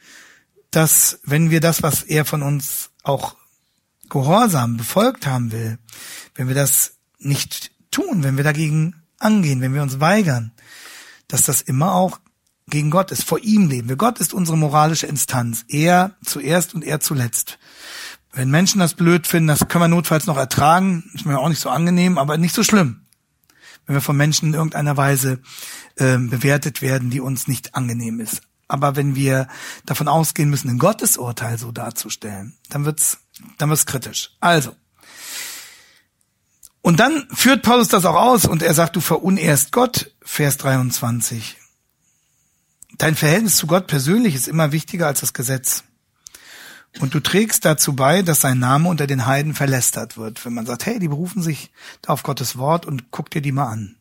dass wenn wir das, was er von uns auch gehorsam befolgt haben will, wenn wir das nicht tun, wenn wir dagegen angehen, wenn wir uns weigern, dass das immer auch gegen Gott ist. Vor ihm leben wir. Gott ist unsere moralische Instanz. Er zuerst und er zuletzt. Wenn Menschen das blöd finden, das können wir notfalls noch ertragen. Ist mir auch nicht so angenehm, aber nicht so schlimm. Wenn wir von Menschen in irgendeiner Weise äh, bewertet werden, die uns nicht angenehm ist. Aber wenn wir davon ausgehen müssen, ein Gottesurteil so darzustellen, dann wird's, dann wird's kritisch. Also. Und dann führt Paulus das auch aus und er sagt, du verunehrst Gott, Vers 23. Dein Verhältnis zu Gott persönlich ist immer wichtiger als das Gesetz. Und du trägst dazu bei, dass sein Name unter den Heiden verlästert wird. Wenn man sagt, hey, die berufen sich da auf Gottes Wort und guck dir die mal an.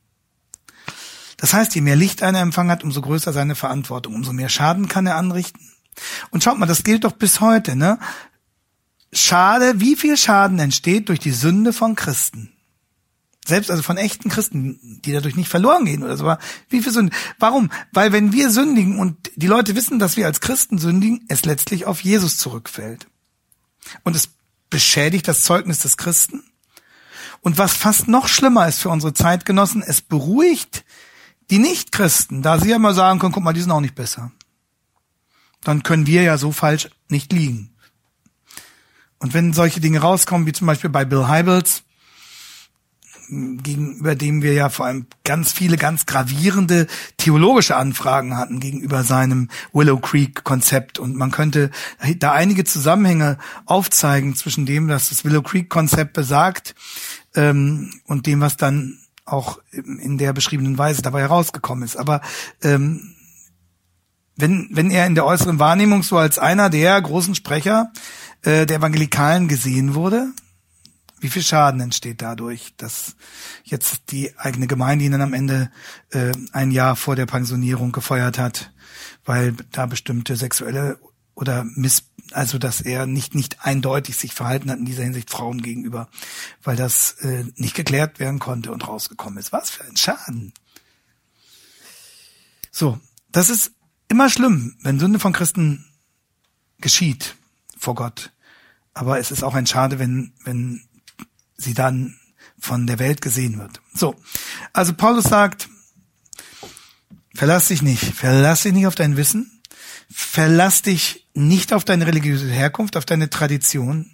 Das heißt, je mehr Licht einer empfangen hat, umso größer seine Verantwortung, umso mehr Schaden kann er anrichten. Und schaut mal, das gilt doch bis heute, ne? Schade, wie viel Schaden entsteht durch die Sünde von Christen? Selbst also von echten Christen, die dadurch nicht verloren gehen oder so. Aber wie viel Sünde? Warum? Weil wenn wir sündigen und die Leute wissen, dass wir als Christen sündigen, es letztlich auf Jesus zurückfällt. Und es beschädigt das Zeugnis des Christen. Und was fast noch schlimmer ist für unsere Zeitgenossen, es beruhigt die Nichtchristen, da sie ja mal sagen können, guck mal, die sind auch nicht besser. Dann können wir ja so falsch nicht liegen. Und wenn solche Dinge rauskommen, wie zum Beispiel bei Bill Hybels, gegenüber dem wir ja vor allem ganz viele ganz gravierende theologische Anfragen hatten gegenüber seinem Willow Creek Konzept und man könnte da einige Zusammenhänge aufzeigen zwischen dem, was das Willow Creek Konzept besagt ähm, und dem, was dann auch in der beschriebenen Weise dabei herausgekommen ist. Aber ähm, wenn, wenn er in der äußeren Wahrnehmung so als einer der großen Sprecher äh, der Evangelikalen gesehen wurde, wie viel Schaden entsteht dadurch, dass jetzt die eigene Gemeinde ihn dann am Ende äh, ein Jahr vor der Pensionierung gefeuert hat, weil da bestimmte sexuelle oder miss also dass er nicht nicht eindeutig sich verhalten hat in dieser Hinsicht Frauen gegenüber, weil das äh, nicht geklärt werden konnte und rausgekommen ist. Was für ein Schaden. So, das ist immer schlimm, wenn Sünde von Christen geschieht vor Gott. Aber es ist auch ein Schade, wenn wenn sie dann von der Welt gesehen wird. So, also Paulus sagt, verlass dich nicht, verlass dich nicht auf dein Wissen, verlass dich nicht auf deine religiöse Herkunft, auf deine Tradition.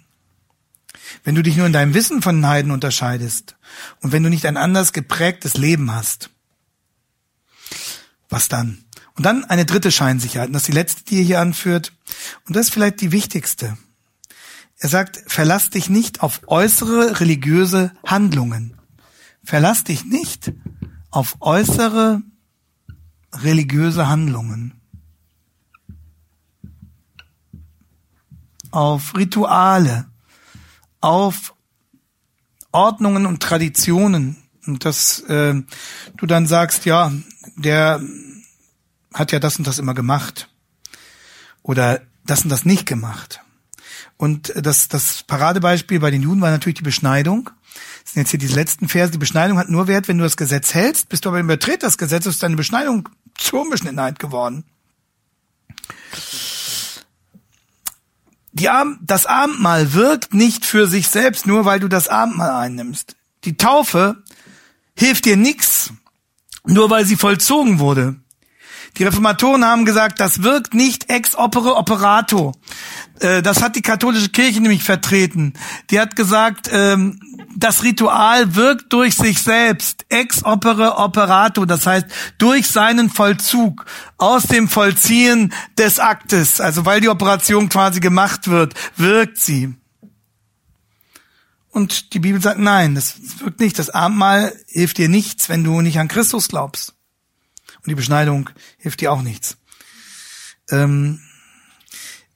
Wenn du dich nur in deinem Wissen von den Heiden unterscheidest und wenn du nicht ein anders geprägtes Leben hast, was dann? Und dann eine dritte Scheinsicherheit, und das ist die letzte, die er hier anführt, und das ist vielleicht die wichtigste. Er sagt, verlass dich nicht auf äußere religiöse Handlungen. Verlass dich nicht auf äußere religiöse Handlungen. Auf Rituale, auf Ordnungen und Traditionen. Und dass äh, du dann sagst, ja, der hat ja das und das immer gemacht. Oder das und das nicht gemacht. Und das, das Paradebeispiel bei den Juden war natürlich die Beschneidung. Das sind jetzt hier diese letzten Verse. Die Beschneidung hat nur Wert, wenn du das Gesetz hältst. Bist du aber im Übertritt des Gesetzes, ist deine Beschneidung zur Unbeschnittenheit geworden. Die Ab das Abendmahl wirkt nicht für sich selbst, nur weil du das Abendmahl einnimmst. Die Taufe hilft dir nichts, nur weil sie vollzogen wurde. Die Reformatoren haben gesagt, das wirkt nicht ex opere operato. Äh, das hat die katholische Kirche nämlich vertreten. Die hat gesagt, ähm, das Ritual wirkt durch sich selbst, ex opere operato, das heißt durch seinen Vollzug, aus dem Vollziehen des Aktes, also weil die Operation quasi gemacht wird, wirkt sie. Und die Bibel sagt, nein, das wirkt nicht. Das Abendmahl hilft dir nichts, wenn du nicht an Christus glaubst. Und die Beschneidung hilft dir auch nichts. Ähm,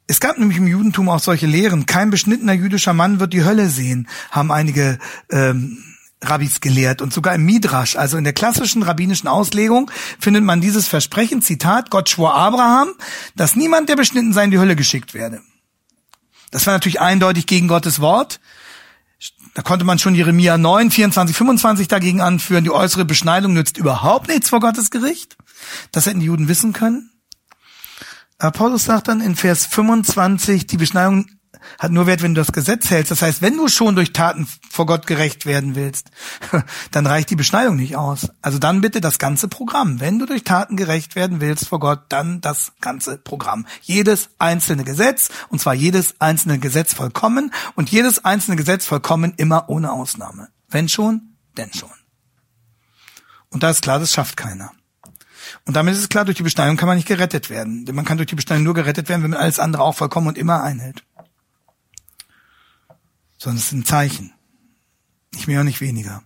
es gab nämlich im Judentum auch solche Lehren. Kein beschnittener jüdischer Mann wird die Hölle sehen, haben einige ähm, Rabbis gelehrt. Und sogar im Midrash, also in der klassischen rabbinischen Auslegung, findet man dieses Versprechen, Zitat, Gott schwor Abraham, dass niemand, der beschnitten sei, in die Hölle geschickt werde. Das war natürlich eindeutig gegen Gottes Wort. Da konnte man schon Jeremia 9, 24, 25 dagegen anführen. Die äußere Beschneidung nützt überhaupt nichts vor Gottes Gericht. Das hätten die Juden wissen können. Aber Paulus sagt dann in Vers 25, die Beschneidung hat nur Wert, wenn du das Gesetz hältst. Das heißt, wenn du schon durch Taten vor Gott gerecht werden willst, [laughs] dann reicht die Beschneidung nicht aus. Also dann bitte das ganze Programm. Wenn du durch Taten gerecht werden willst vor Gott, dann das ganze Programm. Jedes einzelne Gesetz, und zwar jedes einzelne Gesetz vollkommen und jedes einzelne Gesetz vollkommen immer ohne Ausnahme. Wenn schon, denn schon. Und da ist klar, das schafft keiner. Und damit ist es klar, durch die Beschneidung kann man nicht gerettet werden. Denn man kann durch die Beschneidung nur gerettet werden, wenn man alles andere auch vollkommen und immer einhält sondern es ist ein Zeichen. Nicht mehr und nicht weniger.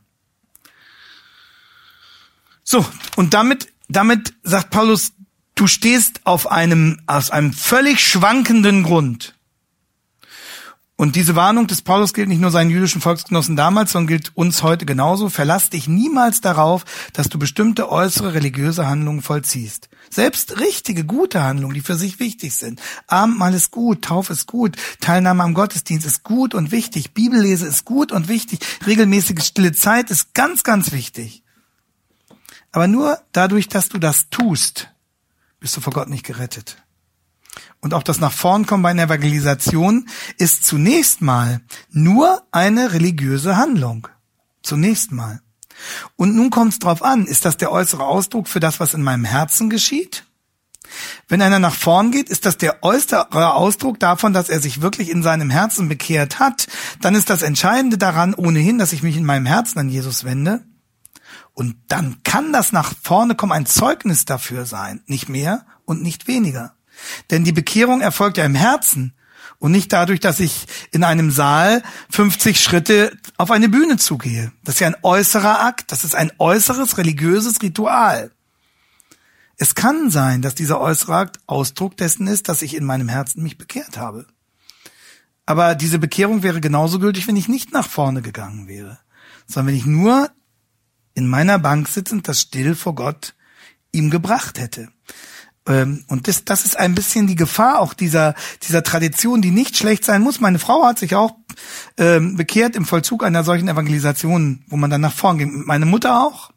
So, und damit, damit sagt Paulus, du stehst auf einem, aus einem völlig schwankenden Grund. Und diese Warnung des Paulus gilt nicht nur seinen jüdischen Volksgenossen damals, sondern gilt uns heute genauso. Verlass dich niemals darauf, dass du bestimmte äußere religiöse Handlungen vollziehst. Selbst richtige, gute Handlungen, die für sich wichtig sind. Abendmahl ist gut, Tauf ist gut, Teilnahme am Gottesdienst ist gut und wichtig, Bibellese ist gut und wichtig, regelmäßige stille Zeit ist ganz, ganz wichtig. Aber nur dadurch, dass du das tust, bist du vor Gott nicht gerettet und auch das nach vorn kommen bei einer Evangelisation ist zunächst mal nur eine religiöse Handlung. Zunächst mal. Und nun kommt es drauf an, ist das der äußere Ausdruck für das, was in meinem Herzen geschieht? Wenn einer nach vorn geht, ist das der äußere Ausdruck davon, dass er sich wirklich in seinem Herzen bekehrt hat. Dann ist das Entscheidende daran ohnehin, dass ich mich in meinem Herzen an Jesus wende. Und dann kann das nach vorne kommen ein Zeugnis dafür sein. Nicht mehr und nicht weniger. Denn die Bekehrung erfolgt ja im Herzen und nicht dadurch, dass ich in einem Saal 50 Schritte auf eine Bühne zugehe. Das ist ja ein äußerer Akt, das ist ein äußeres religiöses Ritual. Es kann sein, dass dieser äußere Akt Ausdruck dessen ist, dass ich in meinem Herzen mich bekehrt habe. Aber diese Bekehrung wäre genauso gültig, wenn ich nicht nach vorne gegangen wäre, sondern wenn ich nur in meiner Bank sitzend das still vor Gott ihm gebracht hätte. Ähm, und das, das ist ein bisschen die Gefahr auch dieser, dieser Tradition, die nicht schlecht sein muss. Meine Frau hat sich auch ähm, bekehrt im Vollzug einer solchen Evangelisation, wo man dann nach vorn ging. Meine Mutter auch.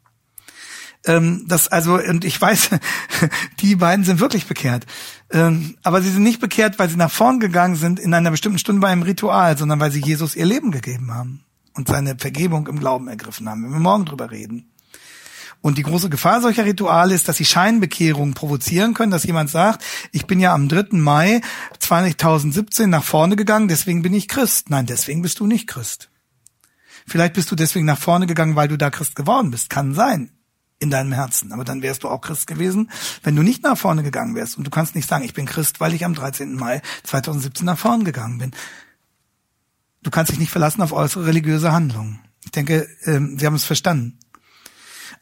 Ähm, das also, und ich weiß, [laughs] die beiden sind wirklich bekehrt. Ähm, aber sie sind nicht bekehrt, weil sie nach vorn gegangen sind in einer bestimmten Stunde bei einem Ritual, sondern weil sie Jesus ihr Leben gegeben haben und seine Vergebung im Glauben ergriffen haben. Wenn wir morgen drüber reden. Und die große Gefahr solcher Rituale ist, dass sie Scheinbekehrungen provozieren können, dass jemand sagt, ich bin ja am 3. Mai 2017 nach vorne gegangen, deswegen bin ich Christ. Nein, deswegen bist du nicht Christ. Vielleicht bist du deswegen nach vorne gegangen, weil du da Christ geworden bist. Kann sein. In deinem Herzen. Aber dann wärst du auch Christ gewesen, wenn du nicht nach vorne gegangen wärst. Und du kannst nicht sagen, ich bin Christ, weil ich am 13. Mai 2017 nach vorne gegangen bin. Du kannst dich nicht verlassen auf äußere religiöse Handlungen. Ich denke, ähm, Sie haben es verstanden.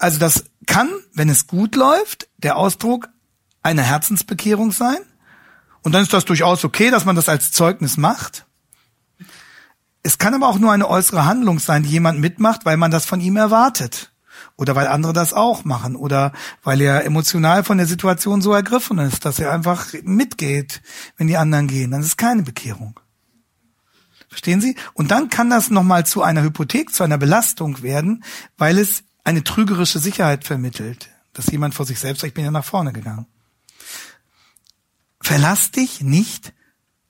Also das kann, wenn es gut läuft, der Ausdruck einer Herzensbekehrung sein. Und dann ist das durchaus okay, dass man das als Zeugnis macht. Es kann aber auch nur eine äußere Handlung sein, die jemand mitmacht, weil man das von ihm erwartet. Oder weil andere das auch machen. Oder weil er emotional von der Situation so ergriffen ist, dass er einfach mitgeht, wenn die anderen gehen. Dann ist es keine Bekehrung. Verstehen Sie? Und dann kann das nochmal zu einer Hypothek, zu einer Belastung werden, weil es eine trügerische Sicherheit vermittelt, dass jemand vor sich selbst ich bin ja nach vorne gegangen. Verlass dich nicht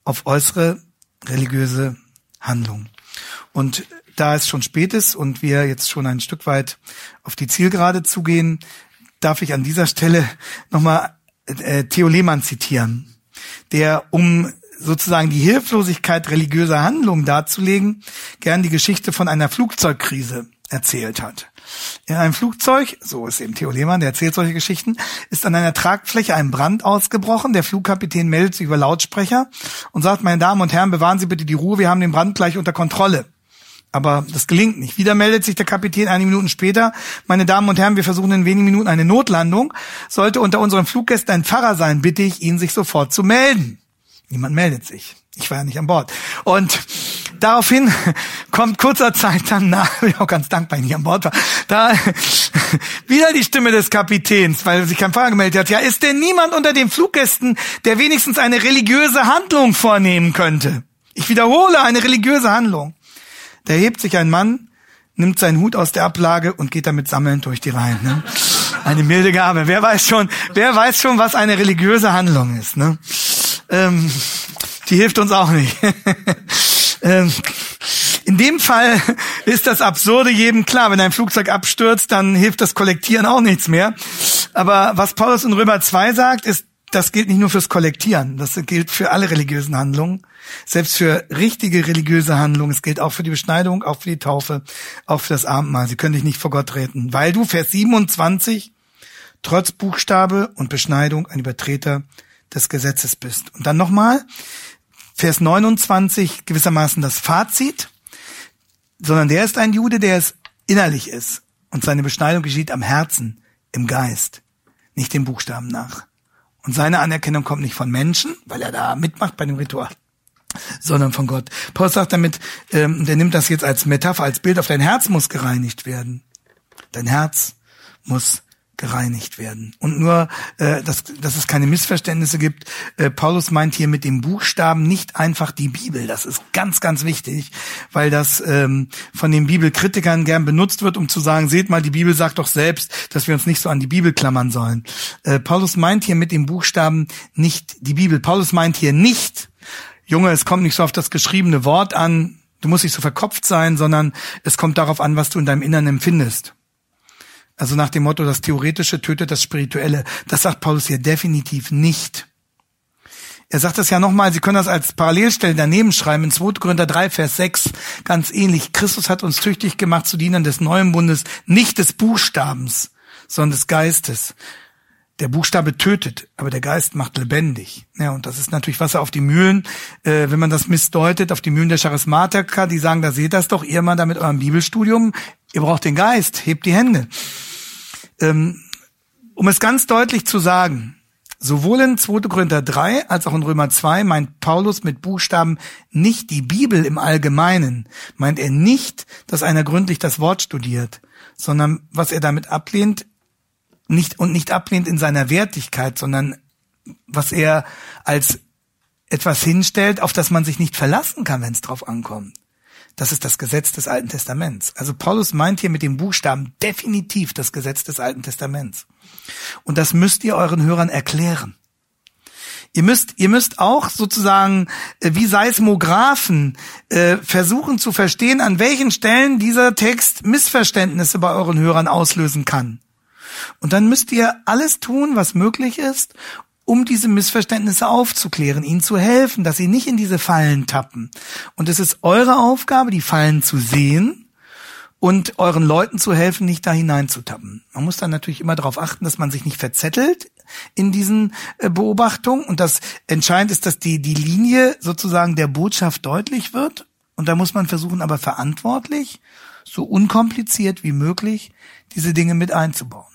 auf äußere religiöse Handlung. Und da es schon spät ist und wir jetzt schon ein Stück weit auf die Zielgerade zugehen, darf ich an dieser Stelle nochmal äh, Theo Lehmann zitieren, der, um sozusagen die Hilflosigkeit religiöser Handlungen darzulegen, gern die Geschichte von einer Flugzeugkrise erzählt hat. In einem Flugzeug, so ist eben Theo Lehmann, der erzählt solche Geschichten, ist an einer Tragfläche ein Brand ausgebrochen. Der Flugkapitän meldet sich über Lautsprecher und sagt, meine Damen und Herren, bewahren Sie bitte die Ruhe, wir haben den Brand gleich unter Kontrolle. Aber das gelingt nicht. Wieder meldet sich der Kapitän einige Minuten später. Meine Damen und Herren, wir versuchen in wenigen Minuten eine Notlandung. Sollte unter unseren Fluggästen ein Pfarrer sein, bitte ich ihn, sich sofort zu melden. Niemand meldet sich. Ich war ja nicht an Bord. Und daraufhin [laughs] kommt kurzer Zeit dann nach, [laughs] bin auch ganz dankbar, ich nicht an Bord war, da [laughs] wieder die Stimme des Kapitäns, weil sich kein Fahrer gemeldet hat. Ja, ist denn niemand unter den Fluggästen, der wenigstens eine religiöse Handlung vornehmen könnte? Ich wiederhole, eine religiöse Handlung. Da hebt sich ein Mann, nimmt seinen Hut aus der Ablage und geht damit sammelnd durch die Reihen. Ne? Eine milde Gabe. Wer weiß schon, wer weiß schon, was eine religiöse Handlung ist. Ne? Ähm, die hilft uns auch nicht. Ähm, in dem Fall [laughs] ist das Absurde jedem klar. Wenn ein Flugzeug abstürzt, dann hilft das Kollektieren auch nichts mehr. Aber was Paulus in Römer 2 sagt, ist, das gilt nicht nur fürs Kollektieren, das gilt für alle religiösen Handlungen, selbst für richtige religiöse Handlungen. Es gilt auch für die Beschneidung, auch für die Taufe, auch für das Abendmahl. Sie können dich nicht vor Gott retten, weil du, Vers 27, trotz Buchstabe und Beschneidung ein Übertreter des Gesetzes bist. Und dann nochmal, Vers 29 gewissermaßen das Fazit, sondern der ist ein Jude, der es innerlich ist. Und seine Beschneidung geschieht am Herzen, im Geist, nicht dem Buchstaben nach. Und seine Anerkennung kommt nicht von Menschen, weil er da mitmacht bei dem Ritual, sondern von Gott. Paul sagt damit, ähm, der nimmt das jetzt als Metapher, als Bild auf dein Herz muss gereinigt werden. Dein Herz muss gereinigt werden. Und nur, äh, dass, dass es keine Missverständnisse gibt. Äh, Paulus meint hier mit dem Buchstaben nicht einfach die Bibel. Das ist ganz, ganz wichtig, weil das ähm, von den Bibelkritikern gern benutzt wird, um zu sagen, seht mal, die Bibel sagt doch selbst, dass wir uns nicht so an die Bibel klammern sollen. Äh, Paulus meint hier mit dem Buchstaben nicht die Bibel. Paulus meint hier nicht, Junge, es kommt nicht so auf das geschriebene Wort an, du musst nicht so verkopft sein, sondern es kommt darauf an, was du in deinem Innern empfindest. Also nach dem Motto, das Theoretische tötet das Spirituelle. Das sagt Paulus hier definitiv nicht. Er sagt das ja nochmal, Sie können das als Parallelstelle daneben schreiben, in 2. Korinther 3, Vers 6, ganz ähnlich. Christus hat uns tüchtig gemacht zu Dienern des neuen Bundes, nicht des Buchstabens, sondern des Geistes. Der Buchstabe tötet, aber der Geist macht lebendig. Ja, und das ist natürlich Wasser auf die Mühlen. Äh, wenn man das missdeutet, auf die Mühlen der Charismatiker, die sagen, da seht das doch, ihr mal da mit eurem Bibelstudium, ihr braucht den Geist, hebt die Hände. Ähm, um es ganz deutlich zu sagen, sowohl in 2. Korinther 3 als auch in Römer 2 meint Paulus mit Buchstaben nicht die Bibel im Allgemeinen, meint er nicht, dass einer gründlich das Wort studiert, sondern was er damit ablehnt, nicht und nicht ablehnt in seiner Wertigkeit, sondern was er als etwas hinstellt, auf das man sich nicht verlassen kann, wenn es drauf ankommt. Das ist das Gesetz des Alten Testaments. Also Paulus meint hier mit dem Buchstaben definitiv das Gesetz des Alten Testaments. Und das müsst ihr euren Hörern erklären. Ihr müsst, ihr müsst auch sozusagen äh, wie Seismographen äh, versuchen zu verstehen, an welchen Stellen dieser Text Missverständnisse bei euren Hörern auslösen kann. Und dann müsst ihr alles tun, was möglich ist, um diese Missverständnisse aufzuklären, ihnen zu helfen, dass sie nicht in diese Fallen tappen. Und es ist eure Aufgabe, die Fallen zu sehen und euren Leuten zu helfen, nicht da hineinzutappen. Man muss dann natürlich immer darauf achten, dass man sich nicht verzettelt in diesen äh, Beobachtungen und das entscheidend ist, dass die, die Linie sozusagen der Botschaft deutlich wird und da muss man versuchen, aber verantwortlich, so unkompliziert wie möglich, diese Dinge mit einzubauen.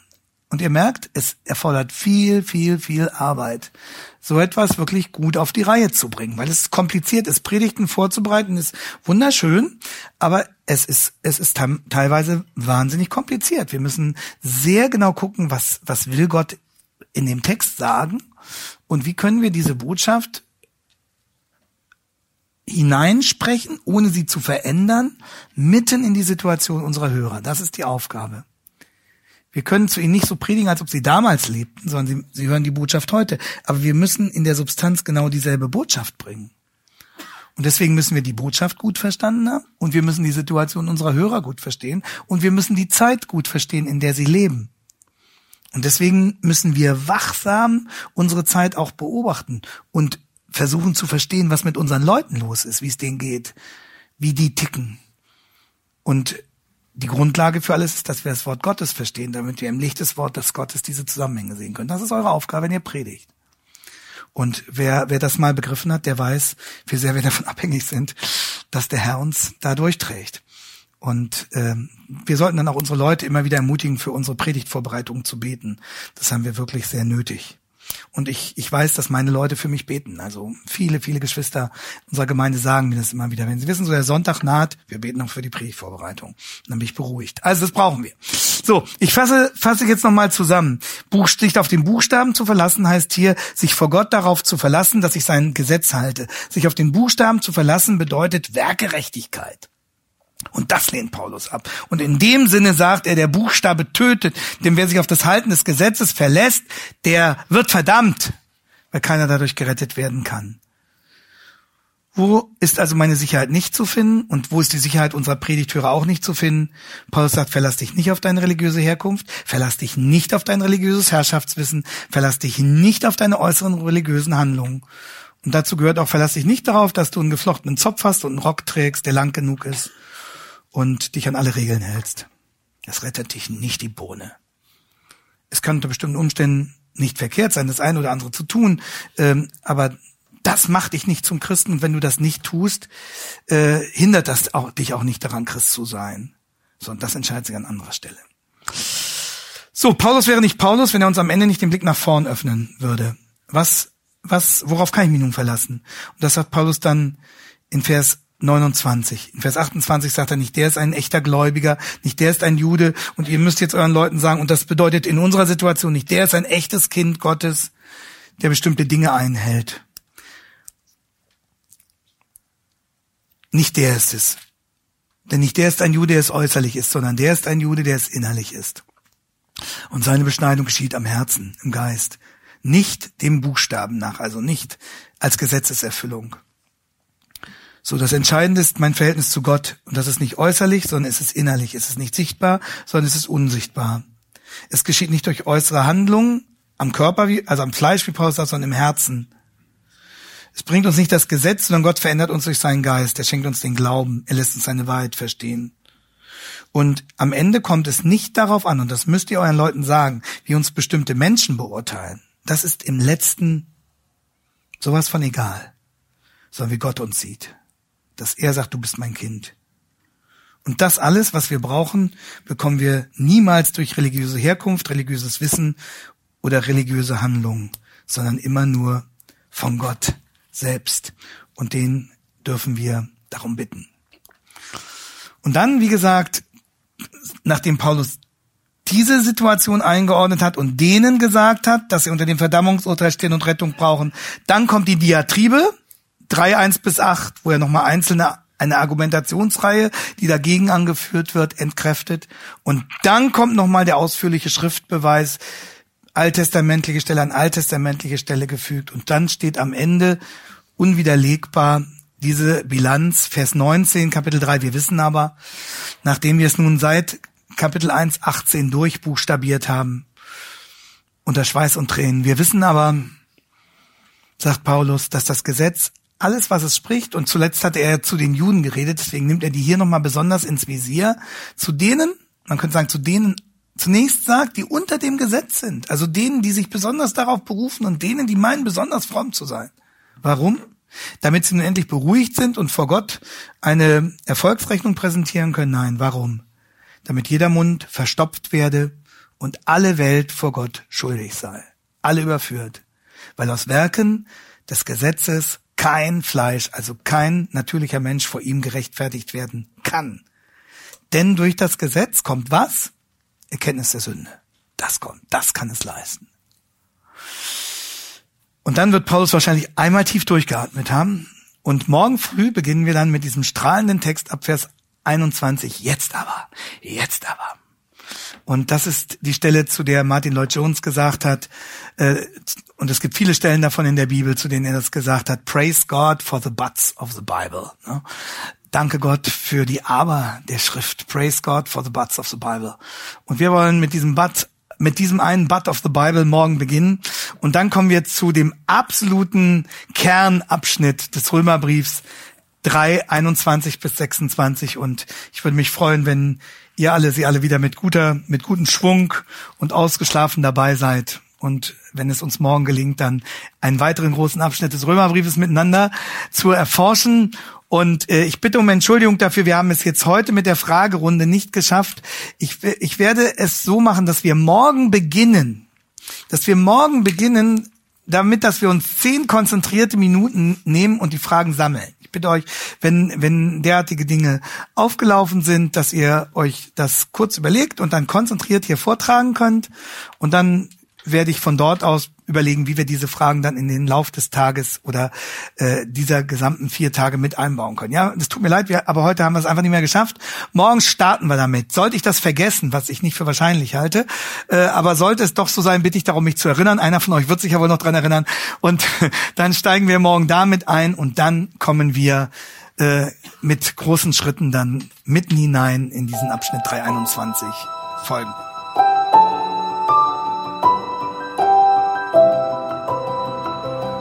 Und ihr merkt, es erfordert viel, viel, viel Arbeit, so etwas wirklich gut auf die Reihe zu bringen, weil es kompliziert ist. Predigten vorzubereiten ist wunderschön, aber es ist, es ist teilweise wahnsinnig kompliziert. Wir müssen sehr genau gucken, was, was will Gott in dem Text sagen und wie können wir diese Botschaft hineinsprechen, ohne sie zu verändern, mitten in die Situation unserer Hörer. Das ist die Aufgabe. Wir können zu ihnen nicht so predigen, als ob sie damals lebten, sondern sie, sie hören die Botschaft heute. Aber wir müssen in der Substanz genau dieselbe Botschaft bringen. Und deswegen müssen wir die Botschaft gut verstanden haben und wir müssen die Situation unserer Hörer gut verstehen und wir müssen die Zeit gut verstehen, in der sie leben. Und deswegen müssen wir wachsam unsere Zeit auch beobachten und versuchen zu verstehen, was mit unseren Leuten los ist, wie es denen geht, wie die ticken. Und die Grundlage für alles ist, dass wir das Wort Gottes verstehen, damit wir im Licht des Wortes Gottes diese Zusammenhänge sehen können. Das ist eure Aufgabe, wenn ihr predigt. Und wer, wer das mal begriffen hat, der weiß, wie sehr wir davon [laughs] abhängig sind, dass der Herr uns da durchträgt. Und ähm, wir sollten dann auch unsere Leute immer wieder ermutigen, für unsere Predigtvorbereitungen zu beten. Das haben wir wirklich sehr nötig. Und ich, ich weiß, dass meine Leute für mich beten. Also viele, viele Geschwister unserer Gemeinde sagen mir das immer wieder. Wenn sie wissen, so der Sonntag naht, wir beten auch für die Predigtvorbereitung. dann bin ich beruhigt. Also das brauchen wir. So, ich fasse, fasse jetzt nochmal zusammen. Buch, sich auf den Buchstaben zu verlassen heißt hier, sich vor Gott darauf zu verlassen, dass ich sein Gesetz halte. Sich auf den Buchstaben zu verlassen bedeutet Werkgerechtigkeit. Und das lehnt Paulus ab. Und in dem Sinne sagt er, der Buchstabe tötet, denn wer sich auf das Halten des Gesetzes verlässt, der wird verdammt, weil keiner dadurch gerettet werden kann. Wo ist also meine Sicherheit nicht zu finden und wo ist die Sicherheit unserer Predigtürer auch nicht zu finden? Paulus sagt, verlass dich nicht auf deine religiöse Herkunft, verlass dich nicht auf dein religiöses Herrschaftswissen, verlass dich nicht auf deine äußeren religiösen Handlungen. Und dazu gehört auch, verlass dich nicht darauf, dass du einen geflochtenen Zopf hast und einen Rock trägst, der lang genug ist und dich an alle Regeln hältst. Das rettet dich nicht die Bohne. Es kann unter bestimmten Umständen nicht verkehrt sein, das eine oder andere zu tun, ähm, aber das macht dich nicht zum Christen und wenn du das nicht tust, äh, hindert das auch, dich auch nicht daran, Christ zu sein. Sondern das entscheidet sich an anderer Stelle. So, Paulus wäre nicht Paulus, wenn er uns am Ende nicht den Blick nach vorn öffnen würde. Was, was, worauf kann ich mich nun verlassen? Und das sagt Paulus dann in Vers 29. In Vers 28 sagt er nicht, der ist ein echter Gläubiger, nicht der ist ein Jude und ihr müsst jetzt euren Leuten sagen, und das bedeutet in unserer Situation nicht, der ist ein echtes Kind Gottes, der bestimmte Dinge einhält. Nicht der ist es. Denn nicht der ist ein Jude, der es äußerlich ist, sondern der ist ein Jude, der es innerlich ist. Und seine Beschneidung geschieht am Herzen, im Geist, nicht dem Buchstaben nach, also nicht als Gesetzeserfüllung. So, das Entscheidende ist mein Verhältnis zu Gott. Und das ist nicht äußerlich, sondern es ist innerlich. Es ist nicht sichtbar, sondern es ist unsichtbar. Es geschieht nicht durch äußere Handlungen am Körper, also am Fleisch, wie Paulus sagt, sondern im Herzen. Es bringt uns nicht das Gesetz, sondern Gott verändert uns durch seinen Geist. Er schenkt uns den Glauben. Er lässt uns seine Wahrheit verstehen. Und am Ende kommt es nicht darauf an, und das müsst ihr euren Leuten sagen, wie uns bestimmte Menschen beurteilen. Das ist im letzten sowas von egal, sondern wie Gott uns sieht dass er sagt, du bist mein Kind. Und das alles, was wir brauchen, bekommen wir niemals durch religiöse Herkunft, religiöses Wissen oder religiöse Handlungen, sondern immer nur von Gott selbst. Und den dürfen wir darum bitten. Und dann, wie gesagt, nachdem Paulus diese Situation eingeordnet hat und denen gesagt hat, dass sie unter dem Verdammungsurteil stehen und Rettung brauchen, dann kommt die Diatribe, 3, 1 bis 8, wo er nochmal einzelne eine Argumentationsreihe, die dagegen angeführt wird, entkräftet. Und dann kommt nochmal der ausführliche Schriftbeweis, alttestamentliche Stelle an alttestamentliche Stelle gefügt. Und dann steht am Ende unwiderlegbar diese Bilanz, Vers 19, Kapitel 3. Wir wissen aber, nachdem wir es nun seit Kapitel 1, 18 durchbuchstabiert haben, unter Schweiß und Tränen. Wir wissen aber, sagt Paulus, dass das Gesetz alles, was es spricht, und zuletzt hat er zu den Juden geredet, deswegen nimmt er die hier nochmal besonders ins Visier, zu denen, man könnte sagen, zu denen zunächst sagt, die unter dem Gesetz sind, also denen, die sich besonders darauf berufen und denen, die meinen, besonders fromm zu sein. Warum? Damit sie nun endlich beruhigt sind und vor Gott eine Erfolgsrechnung präsentieren können? Nein, warum? Damit jeder Mund verstopft werde und alle Welt vor Gott schuldig sei. Alle überführt. Weil aus Werken des Gesetzes kein Fleisch, also kein natürlicher Mensch vor ihm gerechtfertigt werden kann. Denn durch das Gesetz kommt was? Erkenntnis der Sünde. Das kommt, das kann es leisten. Und dann wird Paulus wahrscheinlich einmal tief durchgeatmet haben. Und morgen früh beginnen wir dann mit diesem strahlenden Text ab Vers 21. Jetzt aber, jetzt aber. Und das ist die Stelle, zu der Martin Lloyd Jones gesagt hat, äh, und es gibt viele Stellen davon in der Bibel, zu denen er das gesagt hat, praise God for the buts of the Bible. Ne? Danke Gott für die Aber der Schrift. Praise God for the buts of the Bible. Und wir wollen mit diesem But mit diesem einen But of the Bible morgen beginnen. Und dann kommen wir zu dem absoluten Kernabschnitt des Römerbriefs 3, 21 bis 26. Und ich würde mich freuen, wenn ihr alle, sie alle wieder mit guter, mit gutem Schwung und ausgeschlafen dabei seid. Und wenn es uns morgen gelingt, dann einen weiteren großen Abschnitt des Römerbriefes miteinander zu erforschen Und äh, ich bitte um Entschuldigung dafür, wir haben es jetzt heute mit der Fragerunde nicht geschafft. Ich, ich werde es so machen, dass wir morgen beginnen, dass wir morgen beginnen, damit, dass wir uns zehn konzentrierte Minuten nehmen und die Fragen sammeln. Bitte euch, wenn, wenn derartige Dinge aufgelaufen sind, dass ihr euch das kurz überlegt und dann konzentriert hier vortragen könnt. Und dann werde ich von dort aus überlegen, wie wir diese Fragen dann in den Lauf des Tages oder äh, dieser gesamten vier Tage mit einbauen können. Ja, das tut mir leid, wir, aber heute haben wir es einfach nicht mehr geschafft. Morgen starten wir damit. Sollte ich das vergessen, was ich nicht für wahrscheinlich halte, äh, aber sollte es doch so sein, bitte ich darum, mich zu erinnern. Einer von euch wird sich ja wohl noch dran erinnern. Und [laughs] dann steigen wir morgen damit ein und dann kommen wir äh, mit großen Schritten dann mitten hinein in diesen Abschnitt 321 Folgen.